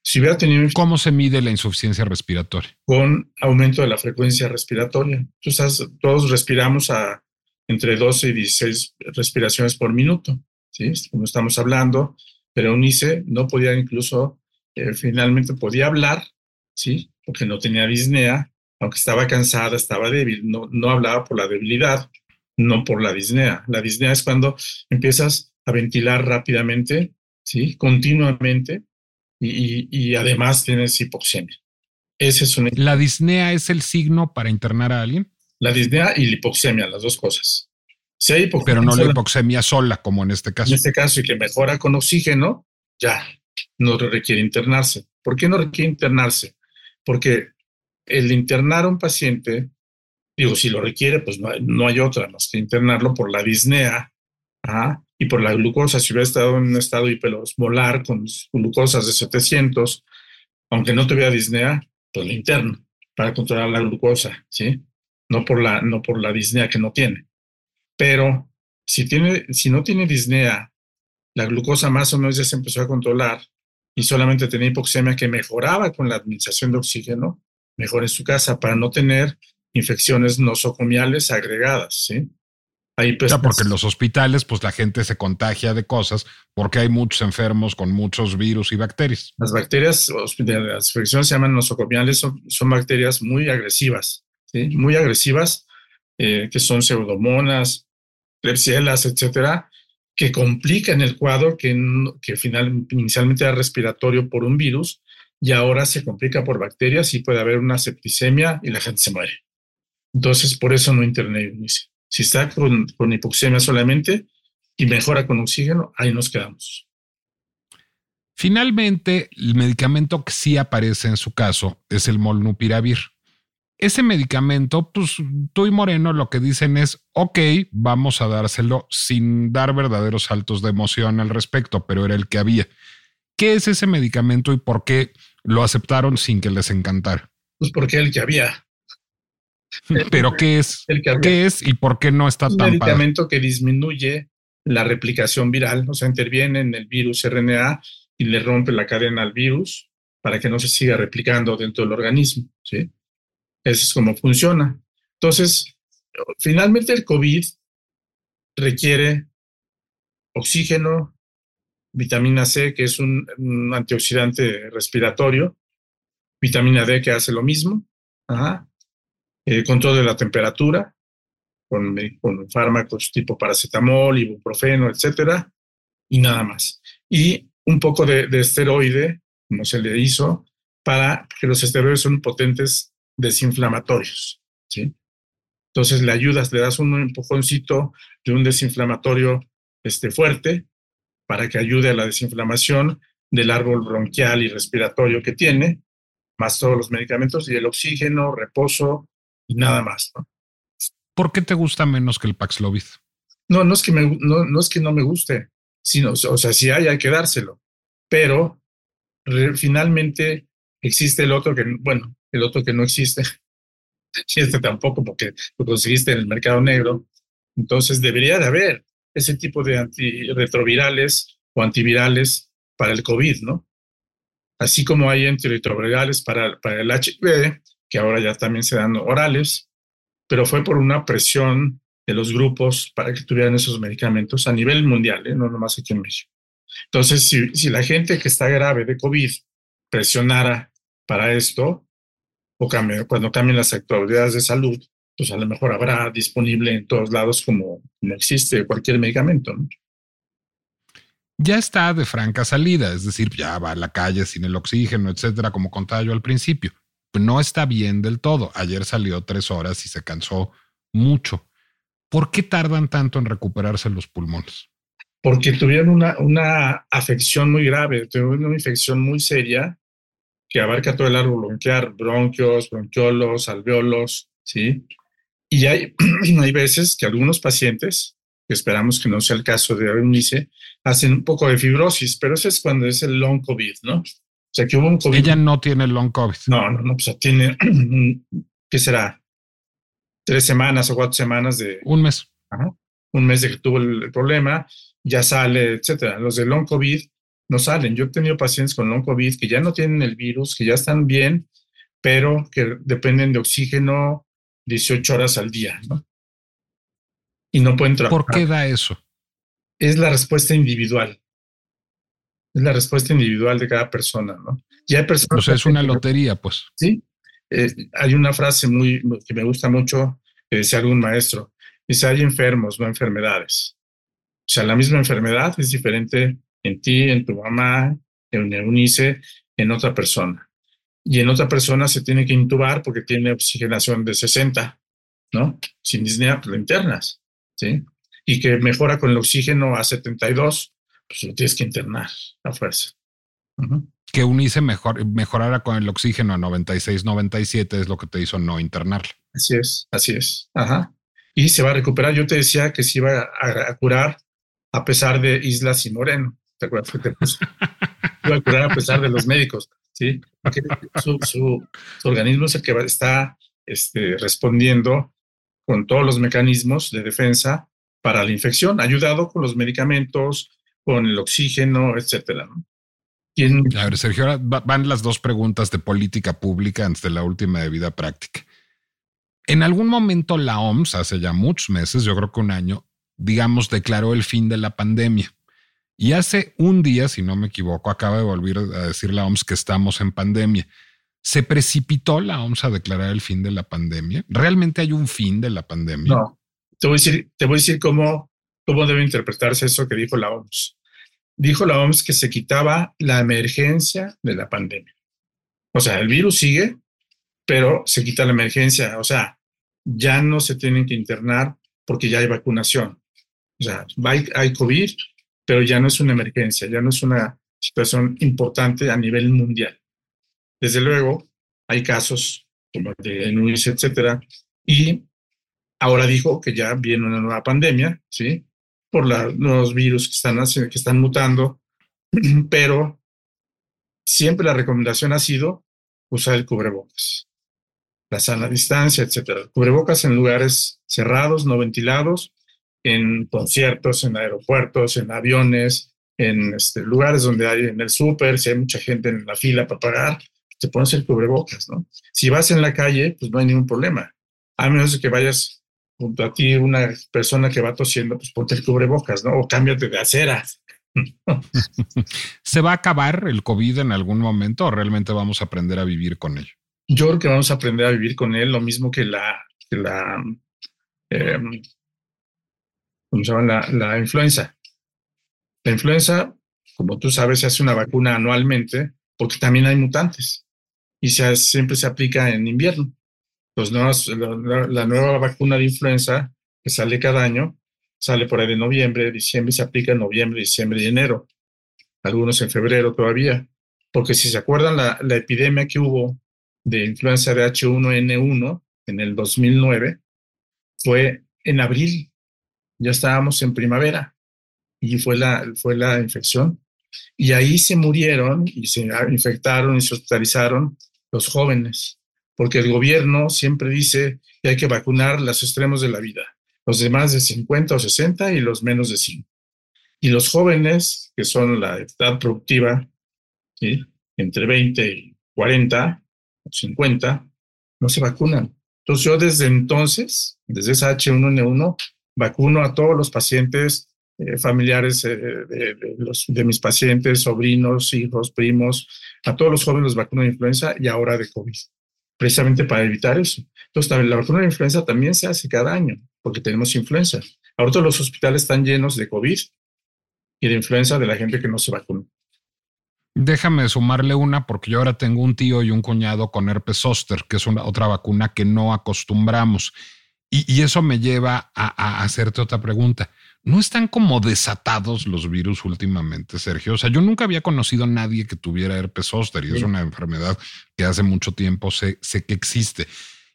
Si hubiera tenido... ¿Cómo se mide la insuficiencia respiratoria? Con aumento de la frecuencia respiratoria. Tú sabes, todos respiramos a, entre 12 y 16 respiraciones por minuto, ¿sí? Como estamos hablando, pero Eunice no podía incluso, eh, finalmente podía hablar, ¿sí? Porque no tenía disnea, aunque estaba cansada, estaba débil, no, no hablaba por la debilidad, no por la disnea. La disnea es cuando empiezas a ventilar rápidamente, ¿sí? Continuamente, y, y, además tienes hipoxemia. Ese es un... ¿La disnea es el signo para internar a alguien? La disnea y la hipoxemia, las dos cosas. Si hay hipoxemia Pero no la hipoxemia sola, como en este caso. En este caso, y que mejora con oxígeno, ya, no requiere internarse. ¿Por qué no requiere internarse? Porque el internar a un paciente, digo, si lo requiere, pues no hay, otra más que internarlo por la disnea ¿ah? Y por la glucosa. Si hubiera estado en un estado hiperosmolar con glucosas de 700, aunque no tuviera disnea, pues lo interno para controlar la glucosa, ¿sí? No por la, no por la disnea que no tiene. Pero si, tiene, si no tiene disnea, la glucosa más o menos ya se empezó a controlar y solamente tenía hipoxemia que mejoraba con la administración de oxígeno, mejor en su casa para no tener infecciones nosocomiales agregadas, ¿sí? Ahí pues, porque en los hospitales, pues la gente se contagia de cosas porque hay muchos enfermos con muchos virus y bacterias. Las bacterias, las infecciones se llaman nosocomiales, son, son bacterias muy agresivas, ¿sí? Muy agresivas, eh, que son pseudomonas, Klebsielas, etcétera, que complican el cuadro que, que final, inicialmente era respiratorio por un virus y ahora se complica por bacterias y puede haber una septicemia y la gente se muere. Entonces, por eso no interné Si está con, con hipoxemia solamente y mejora con oxígeno, ahí nos quedamos. Finalmente, el medicamento que sí aparece en su caso es el molnupiravir ese medicamento, pues tú y Moreno lo que dicen es, ok, vamos a dárselo sin dar verdaderos saltos de emoción al respecto, pero era el que había. ¿Qué es ese medicamento y por qué lo aceptaron sin que les encantara? Pues porque el que había. Pero ¿qué es? ¿Qué es y por qué no está tan Un medicamento que disminuye la replicación viral, o sea, interviene en el virus RNA y le rompe la cadena al virus para que no se siga replicando dentro del organismo, ¿sí? Eso es como funciona. Entonces, finalmente el COVID requiere oxígeno, vitamina C, que es un, antioxidante respiratorio, vitamina D, que hace lo mismo, eh, control de la temperatura, con, con, fármacos tipo paracetamol, ibuprofeno, etcétera, y nada más. Y un poco de, de esteroide, como se le hizo, para que los esteroides son potentes desinflamatorios, ¿sí? Entonces le ayudas, le das un empujoncito de un desinflamatorio este, fuerte para que ayude a la desinflamación del árbol bronquial y respiratorio que tiene, más todos los medicamentos y el oxígeno, reposo y nada más. ¿no? ¿Por qué te gusta menos que el Paxlovid? No, no es que, me, no, no es que no me guste, sino, o sea, si hay, hay que dárselo, pero finalmente existe el otro que, bueno, el otro que no existe, [laughs] y este tampoco porque lo conseguiste en el mercado negro. Entonces debería de haber ese tipo de antirretrovirales o antivirales para el COVID, ¿no? Así como hay antirretrovirales para, para el HIV, que ahora ya también se dan orales, pero fue por una presión de los grupos para que tuvieran esos medicamentos a nivel mundial, ¿eh? no nomás aquí en México. Entonces, si, si la gente que está grave de COVID presionara para esto, o cuando cambien las autoridades de salud, pues a lo mejor habrá disponible en todos lados como, no existe cualquier medicamento. Ya está de franca salida, es decir, ya va a la calle sin el oxígeno, etcétera, como contaba yo al principio. No está bien del todo. Ayer salió tres horas y se cansó mucho. ¿Por qué tardan tanto en recuperarse los pulmones? Porque tuvieron una, una afección muy grave, tuvieron una infección muy seria que abarca todo el árbol bronquial, bronquios, bronquiolos, alveolos, ¿sí? Y hay, [clears throat] hay veces que algunos pacientes, que esperamos que no sea el caso de Eunice, hacen un poco de fibrosis, pero eso es cuando es el long COVID, ¿no? O sea, que hubo un COVID. Ella no tiene el long COVID. No, no, no, pues tiene, ¿qué será? Tres semanas o cuatro semanas de... Un mes. un mes de que tuvo el problema, ya sale, etcétera. Los de long COVID no salen. Yo he tenido pacientes con long COVID que ya no tienen el virus, que ya están bien, pero que dependen de oxígeno 18 horas al día, ¿no? y no pueden trabajar. ¿Por qué da eso? Es la respuesta individual. Es la respuesta individual de cada persona, ¿no? Y hay personas. O sea, es una lotería, pues. Sí. Eh, hay una frase muy que me gusta mucho que decía algún maestro. Dice: hay enfermos, no enfermedades. O sea, la misma enfermedad es diferente en ti, en tu mamá, en Eunice, en otra persona. Y en otra persona se tiene que intubar porque tiene oxigenación de 60, ¿no? Sin disnea, pues lo internas, ¿sí? Y que mejora con el oxígeno a 72, pues lo tienes que internar a fuerza. Que Eunice mejor, mejorara con el oxígeno a 96, 97 es lo que te hizo no internarla. Así es, así es. Ajá. Y se va a recuperar. Yo te decía que se iba a, a curar a pesar de Islas y Moreno. ¿Te acuerdas que te puse? iba a curar a pesar de los médicos, ¿sí? Porque su, su, su organismo es el que está este, respondiendo con todos los mecanismos de defensa para la infección, ayudado con los medicamentos, con el oxígeno, etcétera. ¿no? A ver, Sergio, ahora van las dos preguntas de política pública antes de la última de vida práctica. En algún momento la OMS, hace ya muchos meses, yo creo que un año, digamos, declaró el fin de la pandemia. Y hace un día, si no me equivoco, acaba de volver a decir la OMS que estamos en pandemia. ¿Se precipitó la OMS a declarar el fin de la pandemia? ¿Realmente hay un fin de la pandemia? No. Te voy a decir, te voy a decir cómo, cómo debe interpretarse eso que dijo la OMS. Dijo la OMS que se quitaba la emergencia de la pandemia. O sea, el virus sigue, pero se quita la emergencia. O sea, ya no se tienen que internar porque ya hay vacunación. O sea, hay COVID, pero ya no es una emergencia, ya no es una situación importante a nivel mundial. Desde luego, hay casos como el de Nuis, etcétera, y ahora dijo que ya viene una nueva pandemia, ¿sí? Por los nuevos virus que están, que están mutando, [clears throat] pero siempre la recomendación ha sido usar el cubrebocas, la sana distancia, etcétera. Cubrebocas en lugares cerrados, no ventilados, en conciertos, en aeropuertos, en aviones, en este, lugares donde hay en el súper, si hay mucha gente en la fila para pagar, te pones el cubrebocas, ¿no? Si vas en la calle, pues no hay ningún problema. A menos que vayas junto a ti una persona que va tosiendo, pues ponte el cubrebocas, ¿no? O cámbiate de acera. [laughs] ¿Se va a acabar el COVID en algún momento o realmente vamos a aprender a vivir con ello? Yo creo que vamos a aprender a vivir con él, lo mismo que la, que la eh, como se llama la, influenza. La influenza, como tú sabes, se hace una vacuna anualmente porque también hay mutantes y se, siempre se aplica en invierno. Los nuevos, la, nueva vacuna de influenza que sale cada año sale por ahí de noviembre, diciembre, se aplica en noviembre, diciembre y enero. Algunos en febrero todavía. Porque si se acuerdan, la, la epidemia que hubo de influenza de H1N1 en el 2009 fue en abril ya estábamos en primavera y fue la, fue la infección. Y ahí se murieron y se infectaron y se hospitalizaron los jóvenes, porque el gobierno siempre dice que hay que vacunar los extremos de la vida, los de más de 50 o 60 y los menos de 5. Y los jóvenes, que son la edad productiva, entre 20 y 40 o 50, no se vacunan. Entonces yo desde entonces, desde esa H1N1, vacuno a todos los pacientes eh, familiares eh, de, los, de, mis pacientes, sobrinos, hijos, primos, a todos los jóvenes los vacuno de influenza y ahora de COVID, precisamente para evitar eso. Entonces, la vacuna de influenza también se hace cada año, porque tenemos influenza. Ahora los hospitales están llenos de COVID y de influenza de la gente que no se vacunó. Déjame sumarle una porque yo ahora tengo un tío y un cuñado con herpes zóster, que es otra vacuna que no acostumbramos. Y, eso me lleva a, hacerte otra pregunta. ¿No están como desatados los virus últimamente, Sergio? O sea, yo nunca había conocido a nadie que tuviera herpes zóster y es una enfermedad que hace mucho tiempo sé, sé que existe.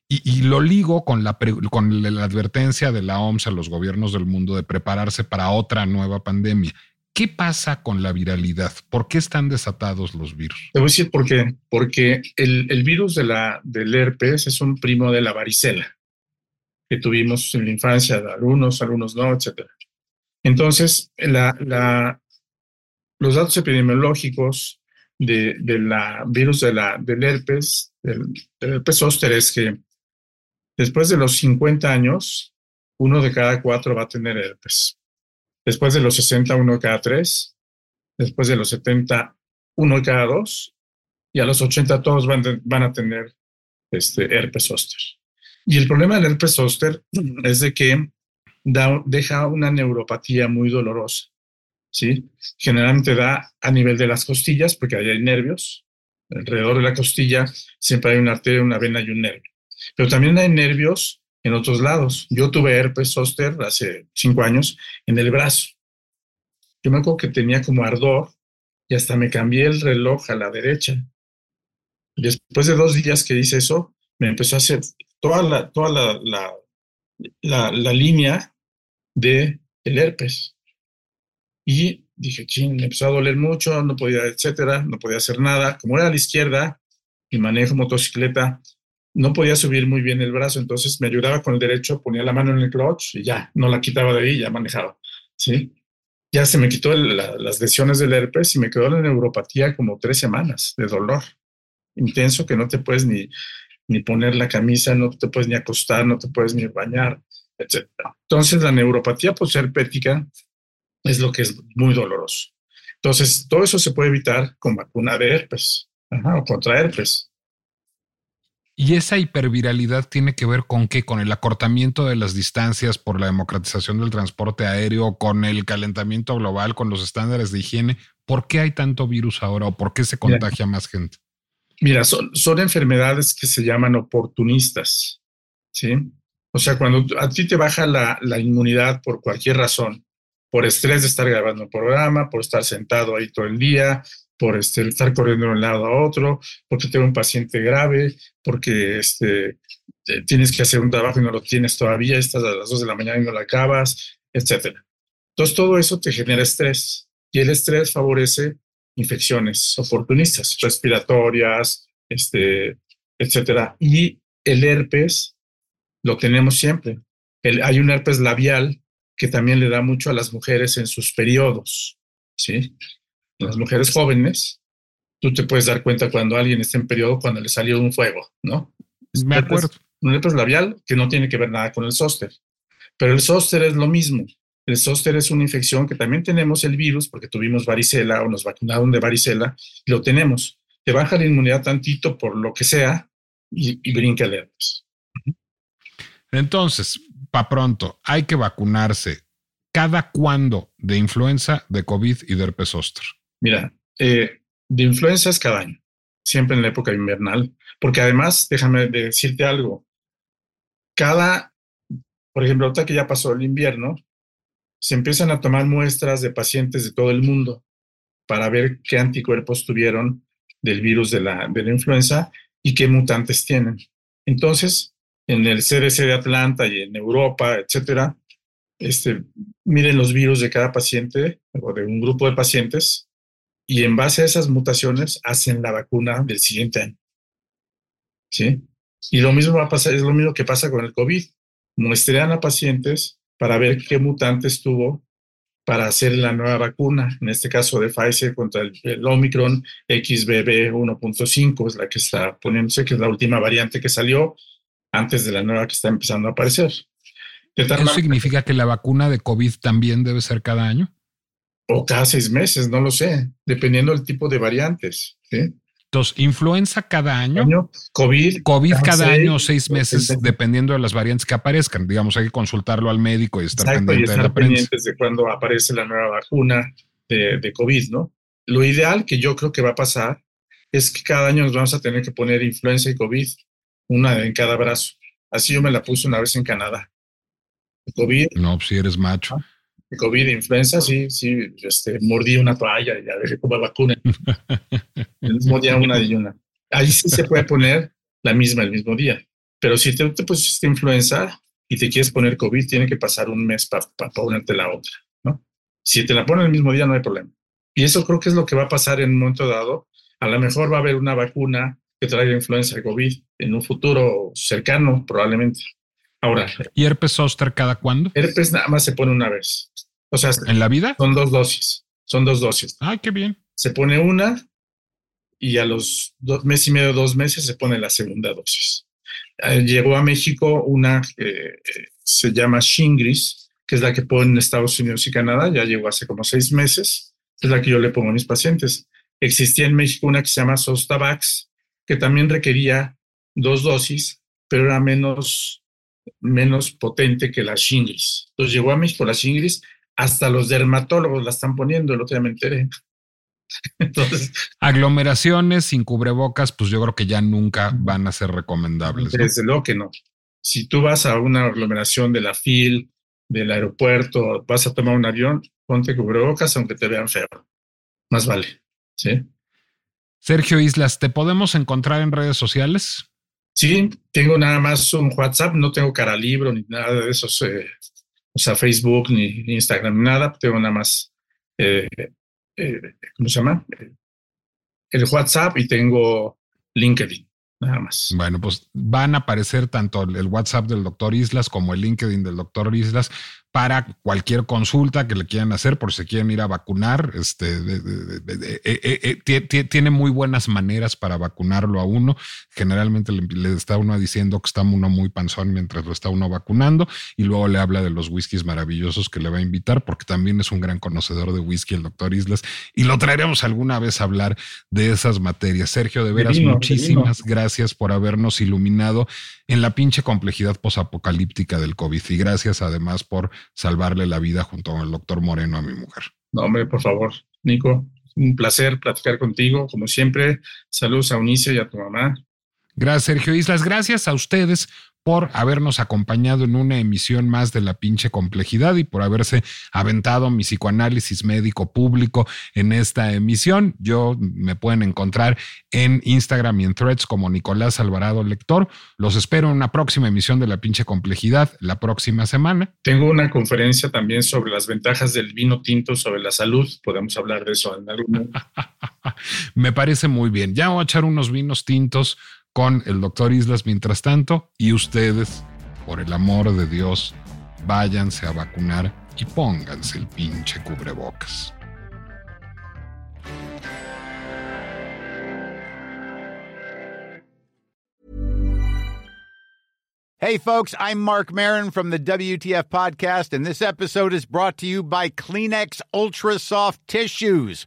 Y, lo ligo con la, con la advertencia de la OMS a los gobiernos del mundo de prepararse para otra nueva pandemia. ¿Qué pasa con la viralidad? ¿Por qué están desatados los virus? Te voy a decir por qué. Porque el, el virus de la, del herpes es un primo de la varicela que tuvimos en la infancia, algunos, algunos no, etc. Entonces, los datos epidemiológicos de, la virus del herpes, del, herpes zóster, es que después de los 50 años, uno de cada cuatro va a tener herpes. Después de los 60, uno de cada tres. Después de los 70, uno de cada dos. Y a los 80 todos van, van a tener este, herpes zóster. Y el problema del herpes zóster es de que da, deja una neuropatía muy dolorosa. ¿sí? Generalmente da a nivel de las costillas, porque ahí hay nervios. Alrededor de la costilla siempre hay una arteria, una vena y un nervio. Pero también hay nervios en otros lados. Yo tuve herpes zóster hace cinco años en el brazo. Yo me acuerdo que tenía como ardor y hasta me cambié el reloj a la derecha. Después de dos días que hice eso, me empezó a hacer toda la, toda la, la, la, la línea de el herpes. Y dije, ching, me empezó a doler mucho, no podía, etcétera, no podía hacer nada. Como era a la izquierda y manejo motocicleta, no podía subir muy bien el brazo, entonces me ayudaba con el derecho, ponía la mano en el clutch y ya, no la quitaba de ahí, ya manejaba, ¿sí? Ya se me quitó las lesiones del herpes y me quedó la neuropatía como tres semanas de dolor intenso que no te puedes ni, ni poner la camisa, no te puedes ni acostar, no te puedes ni bañar, etc. Entonces la neuropatía posherpética es lo que es muy doloroso. Entonces todo eso se puede evitar con vacuna de herpes o contra herpes. ¿Y esa hiperviralidad tiene que ver con qué? ¿Con el acortamiento de las distancias por la democratización del transporte aéreo, con el calentamiento global, con los estándares de higiene? ¿Por qué hay tanto virus ahora o por qué se contagia más gente? Mira, son, son enfermedades que se llaman oportunistas, ¿sí? O sea, cuando a ti te baja la, la inmunidad por cualquier razón, por estrés de estar grabando un programa, por estar sentado ahí todo el día, por este, estar corriendo de un lado a otro, porque tengo un paciente grave, porque este, tienes que hacer un trabajo y no lo tienes todavía, estás a las 2 de la mañana y no lo acabas, etc. Entonces, todo eso te genera estrés y el estrés favorece infecciones oportunistas, respiratorias, este, etc. Y el herpes lo tenemos siempre. El, hay un herpes labial que también le da mucho a las mujeres en sus periodos, ¿sí? las mujeres jóvenes, tú te puedes dar cuenta cuando alguien está en periodo, cuando le salió un fuego, ¿no? Me acuerdo. Un herpes labial que no tiene que ver nada con el zóster. Pero el zóster es lo mismo. El zóster es una infección que también tenemos el virus porque tuvimos varicela o nos vacunaron de varicela y lo tenemos. Te baja la inmunidad tantito por lo que sea y, y brinca el herpes. Entonces, para pronto, hay que vacunarse. ¿Cada cuándo de influenza, de COVID y de herpes? Mira, eh, de influencias cada año, siempre en la época invernal, porque además, déjame decirte algo, cada, por ejemplo, ahorita que ya pasó el invierno, se empiezan a tomar muestras de pacientes de todo el mundo para ver qué anticuerpos tuvieron del virus de la, de la influenza y qué mutantes tienen. Entonces, en el CDC de Atlanta y en Europa, etcétera, este, miren los virus de cada paciente o de un grupo de pacientes y en base a esas mutaciones hacen la vacuna del siguiente año. ¿Sí? Y lo mismo va a pasar, es lo mismo que pasa con el COVID. Muestrean a pacientes para ver qué mutantes tuvo para hacer la nueva vacuna, en este caso de Pfizer contra el, el Omicron XBB 1.5, es la que está poniéndose, que es la última variante que salió antes de la nueva que está empezando a aparecer. ¿Eso significa que la vacuna de COVID también debe ser cada año? o cada seis meses, no lo sé, dependiendo del tipo de variantes. ¿sí? Entonces, influenza cada año, año COVID, COVID cada, año o seis meses, dependiendo de las variantes que aparezcan. Digamos, hay que consultarlo al médico y estar Exacto, pendiente y estar de la prensa. pendientes de cuando aparece la nueva vacuna de, de COVID, ¿no? Lo ideal que yo creo que va a pasar es que cada año nos vamos a tener que poner influenza y COVID, una en cada brazo. Así yo me la puse una vez en Canadá. COVID. No, pues si eres macho. COVID, influenza, sí, sí, este, mordí una toalla y a ver cómo vacuna. el mismo día una y una. Ahí sí se puede poner la misma el mismo día. Pero si te, te pusiste influenza y te quieres poner COVID, tiene que pasar un mes para pa ponerte la otra, ¿no? Si te la ponen el mismo día, no hay problema. Y eso creo que es lo que va a pasar en un momento dado. A lo mejor va a haber una vacuna que traiga influenza COVID en un futuro cercano, probablemente. Ahora. ¿Y herpes zóster cada cuándo? Herpes nada más se pone una vez. O sea, ¿En la vida? son dos dosis. Son dos dosis. Ah, qué bien. Se pone una y a los dos meses y medio, dos meses se pone la segunda dosis. Eh, llegó a México una que se llama Shingris, que es la que ponen en Estados Unidos y Canadá, ya llegó hace como seis meses, es la que yo le pongo a mis pacientes. Existía en México una que se llama Sostavax, que también requería dos dosis, pero era menos, menos potente que la Shingris. Entonces llegó a México la Shingris, hasta los dermatólogos la están poniendo, el otro día me enteré. [laughs] Entonces, aglomeraciones sin cubrebocas, pues yo creo que ya nunca van a ser recomendables. Desde luego que no. Si tú vas a una aglomeración de la FIL, del aeropuerto, vas a tomar un avión, ponte cubrebocas aunque te vean feo. Más vale. ¿sí? Sergio Islas, ¿te podemos encontrar en redes sociales? Sí, tengo nada más un WhatsApp, no tengo cara libro ni nada de esos, eh, o sea, Facebook ni, Instagram, nada, tengo nada más eh, eh, ¿cómo se llama? El WhatsApp y tengo LinkedIn, nada más. Bueno, pues van a aparecer tanto el WhatsApp del doctor Islas como el LinkedIn del doctor Islas para cualquier consulta que le quieran hacer por si quieren ir a vacunar. Este, eh, eh, eh, tiene muy buenas maneras para vacunarlo a uno. Generalmente le, está uno diciendo que está uno muy panzón mientras lo está uno vacunando y luego le habla de los whiskies maravillosos que le va a invitar porque también es un gran conocedor de whisky el doctor Islas y lo traeremos alguna vez a hablar de esas materias. Sergio, de veras, muchísimas gracias por habernos iluminado en la pinche complejidad posapocalíptica del COVID y gracias además por salvarle la vida junto con el doctor Moreno a mi mujer. No, hombre, por favor, Nico, un placer platicar contigo, como siempre. Saludos a Unice y a tu mamá. Gracias, Sergio Islas. Gracias a ustedes por habernos acompañado en una emisión más de la pinche complejidad y por haberse aventado mi psicoanálisis médico público en esta emisión. Yo me pueden encontrar en Instagram y en Threads como Nicolás Alvarado Lector. Los espero en una próxima emisión de la pinche complejidad la próxima semana. Tengo una conferencia también sobre las ventajas del vino tinto sobre la salud. Podemos hablar de eso en algún momento. [laughs] me parece muy bien. Ya voy a echar unos vinos tintos con el doctor Islas mientras tanto y ustedes, por el amor de Dios, váyanse a vacunar y pónganse el pinche cubrebocas. Hey folks, I'm Mark Marin from the WTF podcast and this episode is brought to you by Kleenex Ultra Soft Tissues